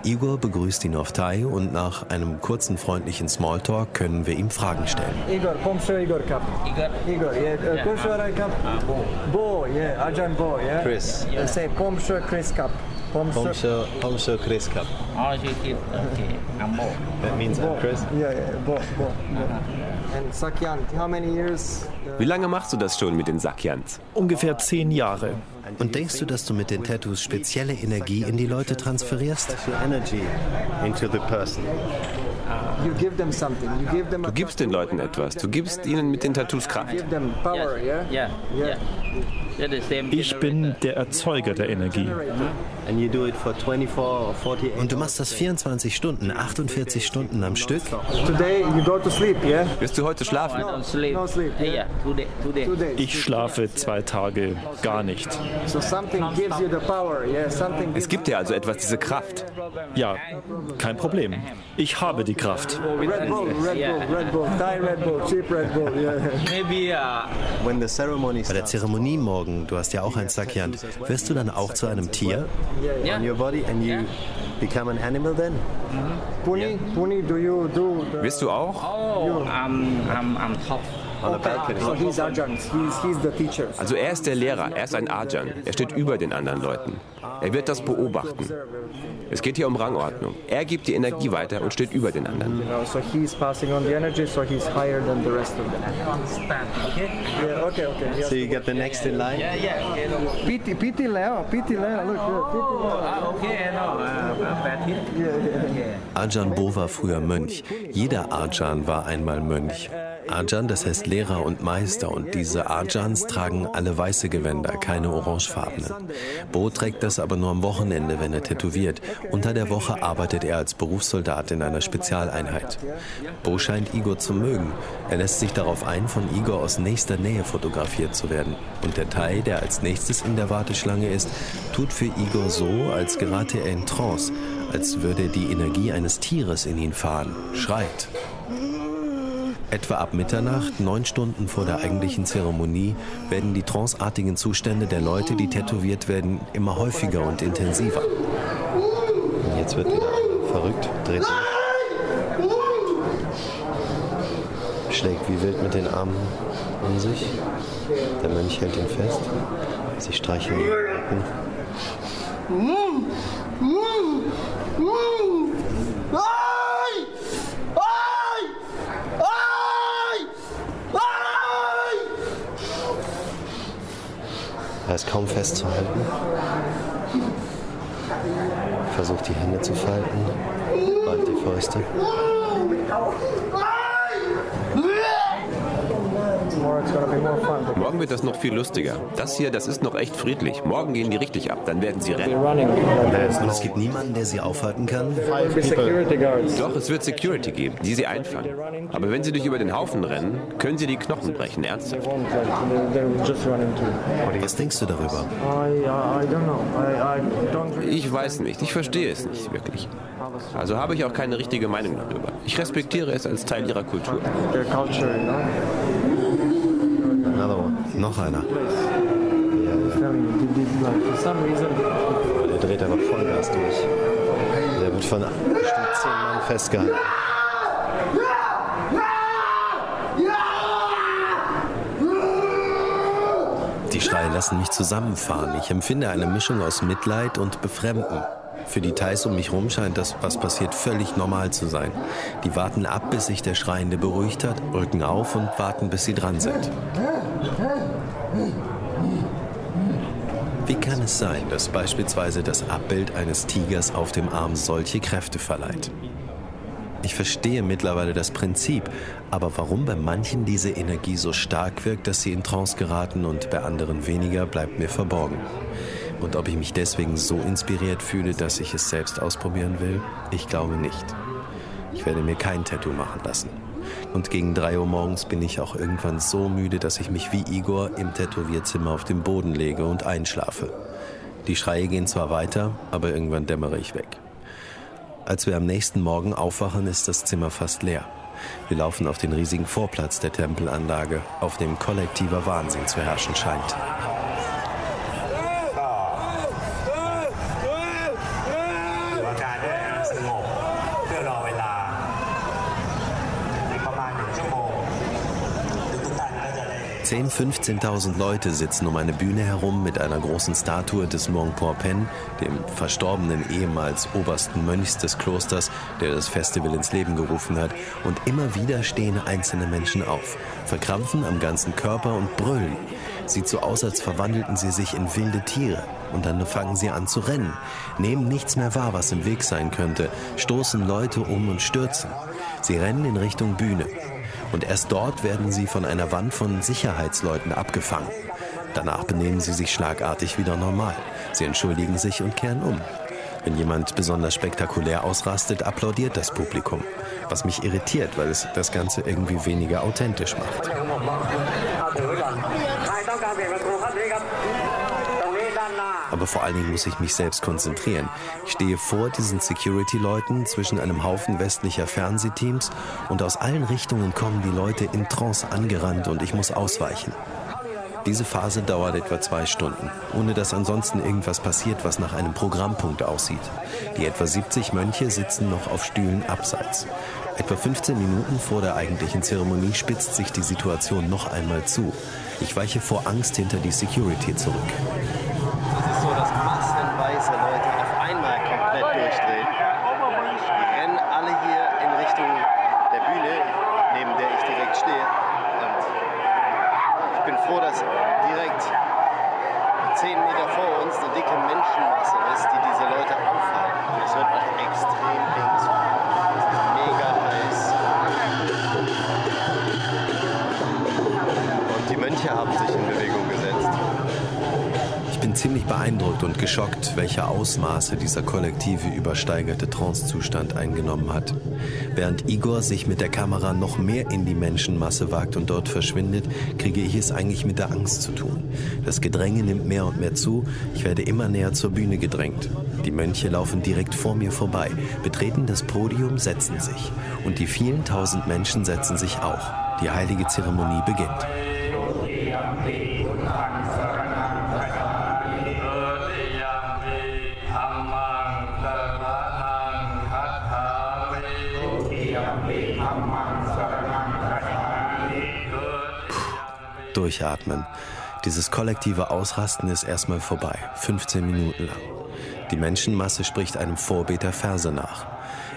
Igor begrüßt ihn auf Thai und nach einem kurzen freundlichen Smalltalk können wir ihm Fragen stellen. Igor, komm schon, Igor Cup. Igor? Igor, yeah. Uh, komm schon, Igor Cup. Bo, yeah. Ajahn Bo, yeah. Chris. Uh, say, komm schon, Chris Cup. Komm schon. Homsho, Homsho Chris Cup. Oh, keep okay. I'm more. That means I'm Chris. Yeah, yeah, Bo, Bo, Bo. And Sakyant, how many years? uh, Wie lange machst du das schon mit den Sakyans? Ungefähr zehn Jahre. Und denkst du, dass du mit den Tattoos spezielle Energie in die Leute transferierst? Du gibst den Leuten etwas. Du gibst ihnen mit den Tattoos Kraft. Ich bin der Erzeuger der Energie. Und du machst das 24 Stunden, 48 Stunden am Stück? Wirst du heute schlafen? Ich schlafe zwei Tage gar nicht. Es gibt dir also etwas, diese Kraft. Ja, kein Problem. Ich habe die Kraft. Red Bull, Red Bull, Red Bull, Thai Red Bull, cheap Red Bull. Yeah. Bei der Zeremonie morgen, du hast ja auch ein Sakyant, wirst du dann auch zu einem Tier? then? Puni, Puni, do you do. Bist du auch? Oh, I'm, I'm, I'm top. On a balcony. So he's Ajahn, he's, he's the teacher. Also er ist der Lehrer, er ist ein Ajahn. Er steht über den anderen Leuten. Er wird das beobachten. Es geht hier um Rangordnung. Er gibt die Energie weiter und steht über den anderen. So you get the next in line? Piti, Piti Leo, Piti Leo, look, Piti Leo. Ajahn Bo war früher Mönch. Jeder Ajahn war einmal Mönch. Ajahn, das heißt Lehrer und Meister. Und diese Ajahns tragen alle weiße Gewänder, keine orangefarbenen. Bo trägt das aber nur am Wochenende, wenn er tätowiert. Unter der Woche arbeitet er als Berufssoldat in einer Spezialeinheit. Bo scheint Igor zu mögen. Er lässt sich darauf ein, von Igor aus nächster Nähe fotografiert zu werden. Und der Thai, der als nächstes in der Warteschlange ist, tut für Igor so, als gerate er in Trance, als würde die Energie eines Tieres in ihn fahren, schreit. Etwa ab Mitternacht, neun Stunden vor der eigentlichen Zeremonie, werden die tranceartigen Zustände der Leute, die tätowiert werden, immer häufiger und intensiver. Jetzt wird wieder verrückt, dreht sich. Schlägt wie wild mit den Armen um sich. Der Mönch hält ihn fest. Sie streicheln ihn Ist kaum festzuhalten. Versucht die Hände zu falten, ballt die Fäuste. Tomorrow it's gonna be more fun. Morgen wird das noch viel lustiger. Das hier, das ist noch echt friedlich. Morgen gehen die richtig ab, dann werden sie rennen. Und es gibt niemanden, der sie aufhalten kann? Doch, es wird Security geben, die sie einfangen. Aber wenn sie durch über den Haufen rennen, können sie die Knochen brechen, ernsthaft. Was denkst du darüber? Really Ich weiß nicht, ich verstehe es nicht wirklich. Also habe ich auch keine richtige Meinung darüber. Ich respektiere es als Teil ihrer Kultur. their culture, you know. Another one. Noch einer. I'm telling you, they did, like, for some reason, Der dreht einfach Vollgas durch. Der wird von bestimmt zehn Mann festgehalten. Die Schreie lassen mich zusammenfahren. Ich empfinde eine Mischung aus Mitleid und Befremden. Für die Thais um mich herum scheint das, was passiert, völlig normal zu sein. Die warten ab, bis sich der Schreiende beruhigt hat, rücken auf und warten, bis sie dran sind. Wie kann es sein, dass beispielsweise das Abbild eines Tigers auf dem Arm solche Kräfte verleiht? Ich verstehe mittlerweile das Prinzip, aber warum bei manchen diese Energie so stark wirkt, dass sie in Trance geraten und bei anderen weniger, bleibt mir verborgen. Und ob ich mich deswegen so inspiriert fühle, dass ich es selbst ausprobieren will, ich glaube nicht. Ich werde mir kein Tattoo machen lassen. Und gegen 3 Uhr morgens bin ich auch irgendwann so müde, dass ich mich wie Igor im Tätowierzimmer auf den Boden lege und einschlafe. Die Schreie gehen zwar weiter, aber irgendwann dämmere ich weg. Als wir am nächsten Morgen aufwachen, ist das Zimmer fast leer. Wir laufen auf den riesigen Vorplatz der Tempelanlage, auf dem kollektiver Wahnsinn zu herrschen scheint. Zehn, 15.000 Leute sitzen um eine Bühne herum mit einer großen Statue des Mongpo Pen, dem verstorbenen ehemals obersten Mönchs des Klosters, der das Festival ins Leben gerufen hat. Und immer wieder stehen einzelne Menschen auf, verkrampfen am ganzen Körper und brüllen. Sieht so aus, als verwandelten sie sich in wilde Tiere. Und dann fangen sie an zu rennen, nehmen nichts mehr wahr, was im Weg sein könnte, stoßen Leute um und stürzen. Sie rennen in Richtung Bühne. Und erst dort werden sie von einer Wand von Sicherheitsleuten abgefangen. Danach benehmen sie sich schlagartig wieder normal. Sie entschuldigen sich und kehren um. Wenn jemand besonders spektakulär ausrastet, applaudiert das Publikum. Was mich irritiert, weil es das Ganze irgendwie weniger authentisch macht. Aber vor allen Dingen muss ich mich selbst konzentrieren. Ich stehe vor diesen Security-Leuten zwischen einem Haufen westlicher Fernsehteams und aus allen Richtungen kommen die Leute in Trance angerannt und ich muss ausweichen. Diese Phase dauert etwa zwei Stunden, ohne dass ansonsten irgendwas passiert, was nach einem Programmpunkt aussieht. Die etwa 70 Mönche sitzen noch auf Stühlen abseits. Etwa 15 Minuten vor der eigentlichen Zeremonie spitzt sich die Situation noch einmal zu. Ich weiche vor Angst hinter die Security zurück. Beeindruckt und geschockt, welche Ausmaße dieser kollektive übersteigerte Trancezustand eingenommen hat. Während Igor sich mit der Kamera noch mehr in die Menschenmasse wagt und dort verschwindet, kriege ich es eigentlich mit der Angst zu tun. Das Gedränge nimmt mehr und mehr zu, ich werde immer näher zur Bühne gedrängt. Die Mönche laufen direkt vor mir vorbei, betreten das Podium, setzen sich. Und die vielen tausend Menschen setzen sich auch. Die heilige Zeremonie beginnt. Durchatmen. Dieses kollektive Ausrasten ist erstmal vorbei, 15 Minuten lang. Die Menschenmasse spricht einem Vorbeter Verse nach.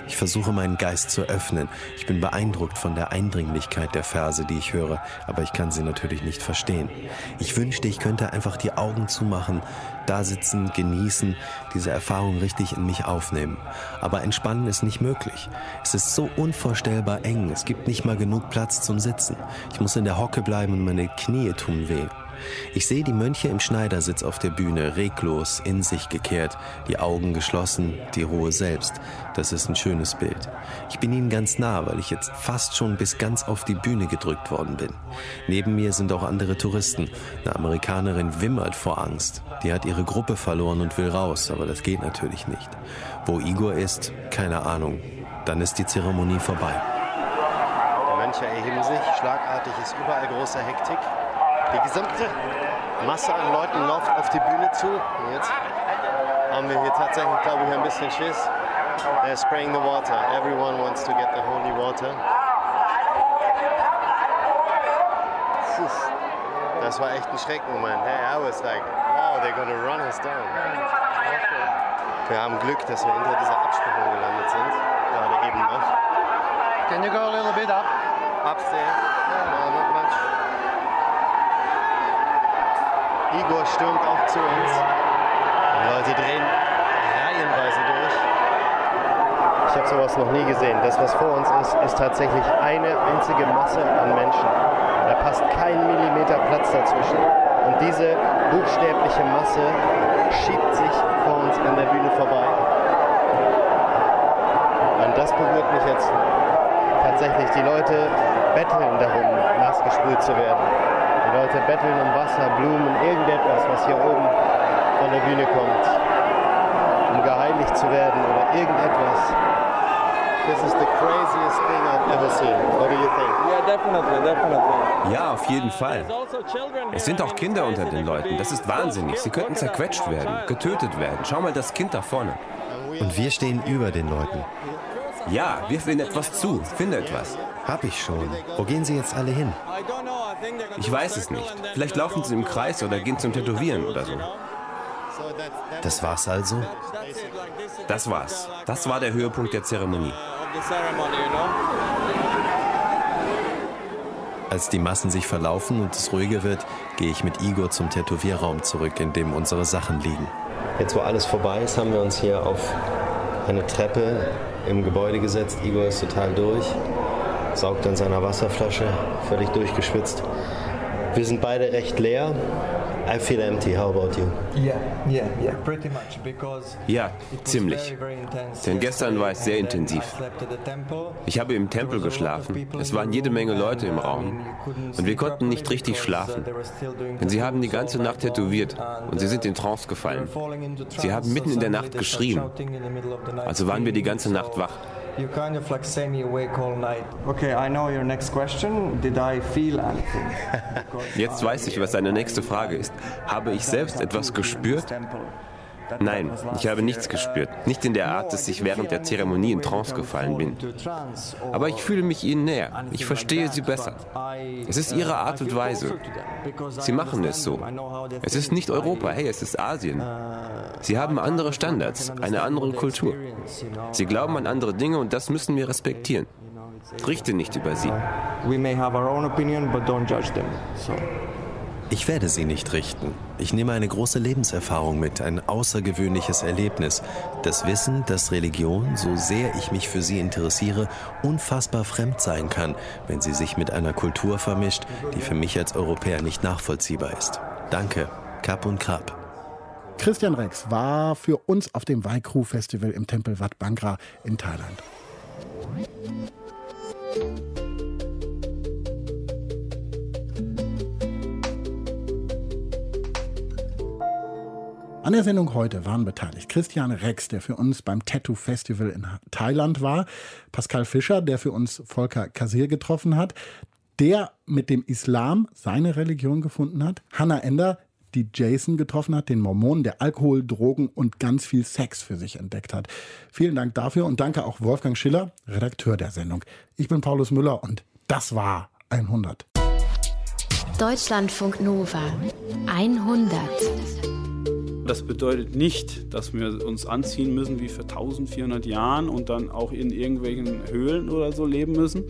Ich versuche meinen Geist zu öffnen. Ich bin beeindruckt von der Eindringlichkeit der Verse, die ich höre, aber ich kann sie natürlich nicht verstehen. Ich wünschte, ich könnte einfach die Augen zumachen, da sitzen, genießen, diese Erfahrung richtig in mich aufnehmen. Aber entspannen ist nicht möglich. Es ist so unvorstellbar eng. Es gibt nicht mal genug Platz zum Sitzen. Ich muss in der Hocke bleiben und meine Knie tun weh. Ich sehe die Mönche im Schneidersitz auf der Bühne, reglos, in sich gekehrt, die Augen geschlossen, die Ruhe selbst. Das ist ein schönes Bild. Ich bin ihnen ganz nah, weil ich jetzt fast schon bis ganz auf die Bühne gedrückt worden bin. Neben mir sind auch andere Touristen. Eine Amerikanerin wimmert vor Angst. Die hat ihre Gruppe verloren und will raus, aber das geht natürlich nicht. Wo Igor ist, keine Ahnung. Dann ist die Zeremonie vorbei. Die Mönche erheben sich, schlagartig ist überall große Hektik. Die gesamte Masse an Leuten läuft auf die Bühne zu. Und jetzt haben wir hier tatsächlich, glaube ich, ein bisschen Schiss. They're spraying the water. Everyone wants to get the holy water. Puh, das war echt ein Schreckmoment. Hey, I was like, wow, they're gonna run us down. Wir haben Glück, dass wir hinter dieser Absperrung gelandet sind. Gerade eben noch. Can you go a little bit up? Upstairs? No, not much. Igor stürmt auch zu uns. Die Leute drehen reihenweise durch. Ich habe sowas noch nie gesehen. Das, was vor uns ist, ist tatsächlich eine einzige Masse an Menschen. Da passt kein Millimeter Platz dazwischen. Und diese buchstäbliche Masse schiebt sich vor uns an der Bühne vorbei. Und das berührt mich jetzt tatsächlich. Die Leute betteln darum, nass gesprüht zu werden. Die Leute betteln um Wasser, Blumen, irgendetwas, was hier oben von der Bühne kommt, um geheiligt zu werden oder irgendetwas. This is the craziest thing I've ever seen. What do you think? Yeah, definitely, definitely. Ja, auf jeden Fall. Es sind auch Kinder unter den Leuten. Das ist wahnsinnig. Sie könnten zerquetscht werden, getötet werden. Schau mal das Kind da vorne. Und wir stehen über den Leuten. Ja, wirf ihnen etwas zu. Finde etwas. Hab ich schon. Wo gehen sie jetzt alle hin? Ich weiß es nicht. Vielleicht laufen sie im Kreis oder gehen zum Tätowieren oder so. Das war's also? Das war's. Das war der Höhepunkt der Zeremonie. Als die Massen sich verlaufen und es ruhiger wird, gehe ich mit Igor zum Tätowierraum zurück, in dem unsere Sachen liegen. Jetzt, wo alles vorbei ist, haben wir uns hier auf eine Treppe im Gebäude gesetzt. Igor ist total durch, saugt an seiner Wasserflasche, völlig durchgeschwitzt. Wir sind beide recht leer. I feel empty. How about you? Yeah, yeah, yeah, pretty much because Ja, ziemlich. Denn gestern war es sehr intensiv. Ich habe im Tempel geschlafen. Es waren jede Menge Leute im Raum. Und wir konnten nicht richtig schlafen. Denn sie haben die ganze Nacht tätowiert und sie sind in Trance gefallen. Sie haben mitten in der Nacht geschrien. Also waren wir die ganze Nacht wach. You kind of like stay me awake all night. Okay, I know your next question. Did I feel anything? Jetzt weiß ich, was seine nächste Frage ist. Habe ich selbst etwas gespürt? Nein, ich habe nichts gespürt. Nicht in der Art, dass ich während der Zeremonie in Trance gefallen bin. Aber ich fühle mich ihnen näher. Ich verstehe sie besser. Es ist ihre Art und Weise. Sie machen es so. Es ist nicht Europa, hey, es ist Asien. Sie haben andere Standards, eine andere Kultur. Sie glauben an andere Dinge und das müssen wir respektieren. Richte nicht über sie. We may have our own opinion, but don't judge them. So. Ich werde sie nicht richten. Ich nehme eine große Lebenserfahrung mit, ein außergewöhnliches Erlebnis. Das Wissen, dass Religion, so sehr ich mich für sie interessiere, unfassbar fremd sein kann, wenn sie sich mit einer Kultur vermischt, die für mich als Europäer nicht nachvollziehbar ist. Danke, Kap und Krab. Christian Rex war für uns auf dem Vaikru Festival im Tempel Wat Bangra in Thailand. An der Sendung heute waren beteiligt Christian Rex, der für uns beim Tattoo Festival in Thailand war, Pascal Fischer, der für uns Volker Kasir getroffen hat, der mit dem Islam seine Religion gefunden hat, Hannah Ender, die Jason getroffen hat, den Mormonen, der Alkohol, Drogen und ganz viel Sex für sich entdeckt hat. Vielen Dank dafür und danke auch Wolfgang Schiller, Redakteur der Sendung. Ich bin Paulus Müller und das war 100. Deutschlandfunk Nova 100. Das bedeutet nicht, dass wir uns anziehen müssen wie für 1400 Jahren und dann auch in irgendwelchen Höhlen oder so leben müssen.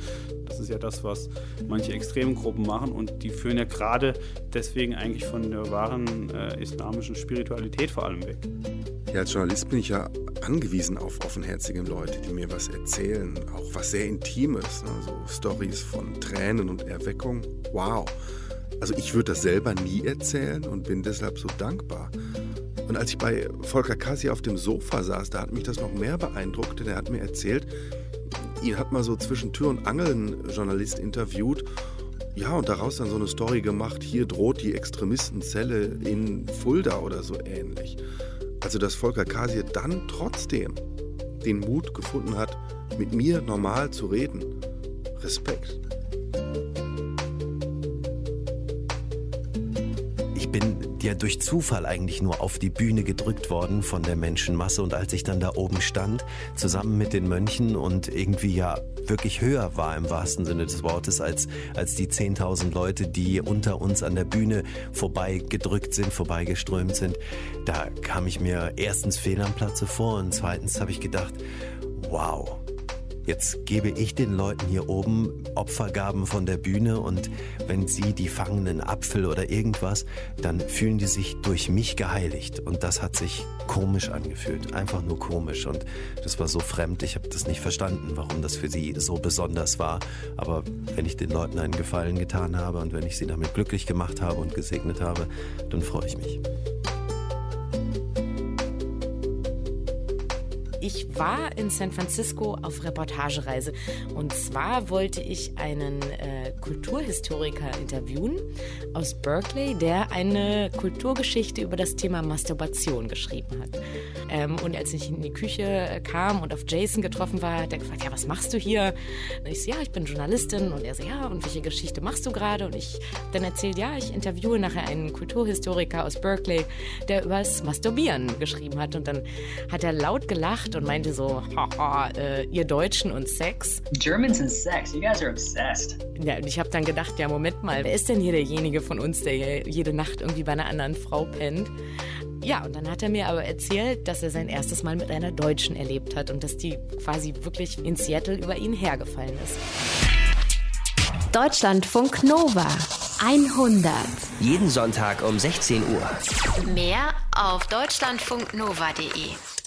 Das ist ja das, was manche Extremgruppen machen und die führen ja gerade deswegen eigentlich von der wahren äh, islamischen Spiritualität vor allem weg. Ja, als Journalist bin ich ja angewiesen auf offenherzige Leute, die mir was erzählen, auch was sehr Intimes, ne? so Stories von Tränen und Erweckung. Wow. Also ich würde das selber nie erzählen und bin deshalb so dankbar. Und als ich bei Volker Kassi auf dem Sofa saß, da hat mich das noch mehr beeindruckt, denn er hat mir erzählt, ihn hat mal so zwischen Tür und Angeln ein Journalist interviewt. Ja, und daraus dann so eine Story gemacht, hier droht die Extremistenzelle in Fulda oder so ähnlich. Also, dass Volker Kasir dann trotzdem den Mut gefunden hat, mit mir normal zu reden. Respekt. Ich bin ja durch Zufall eigentlich nur auf die Bühne gedrückt worden von der Menschenmasse. Und als ich dann da oben stand, zusammen mit den Mönchen und irgendwie ja wirklich höher war im wahrsten Sinne des Wortes als, als die 10.000 Leute, die unter uns an der Bühne vorbeigedrückt sind, vorbeigeströmt sind, da kam ich mir erstens fehl am Platze vor und zweitens habe ich gedacht, wow, Jetzt gebe ich den Leuten hier oben Opfergaben von der Bühne und wenn sie die fangen einen Apfel oder irgendwas, dann fühlen die sich durch mich geheiligt. Und das hat sich komisch angefühlt, einfach nur komisch. Und das war so fremd, ich habe das nicht verstanden, warum das für sie so besonders war. Aber wenn ich den Leuten einen Gefallen getan habe und wenn ich sie damit glücklich gemacht habe und gesegnet habe, dann freue ich mich. Ich war in San Francisco auf Reportagereise. Und zwar wollte ich einen äh, Kulturhistoriker interviewen aus Berkeley, der eine Kulturgeschichte über das Thema Masturbation geschrieben hat. Ähm, und als ich in die Küche kam und auf Jason getroffen war, hat er gefragt, ja, was machst du hier? Und ich so, ja, ich bin Journalistin. Und er so, ja, und welche Geschichte machst du gerade? Und ich dann erzählt, ja, ich interviewe nachher einen Kulturhistoriker aus Berkeley, der über das Masturbieren geschrieben hat. Und dann hat er laut gelacht und meinte so, haha, äh, ihr Deutschen und Sex. Germans and sex, you guys are obsessed. Ja, und ich habe dann gedacht, ja, Moment mal, wer ist denn hier derjenige von uns, der jede Nacht irgendwie bei einer anderen Frau pennt? Ja, und dann hat er mir aber erzählt, dass er sein erstes Mal mit einer Deutschen erlebt hat und dass die quasi wirklich in Seattle über ihn hergefallen ist. Deutschlandfunk Nova 100. Jeden Sonntag um 16 Uhr. Mehr auf deutschlandfunknova.de.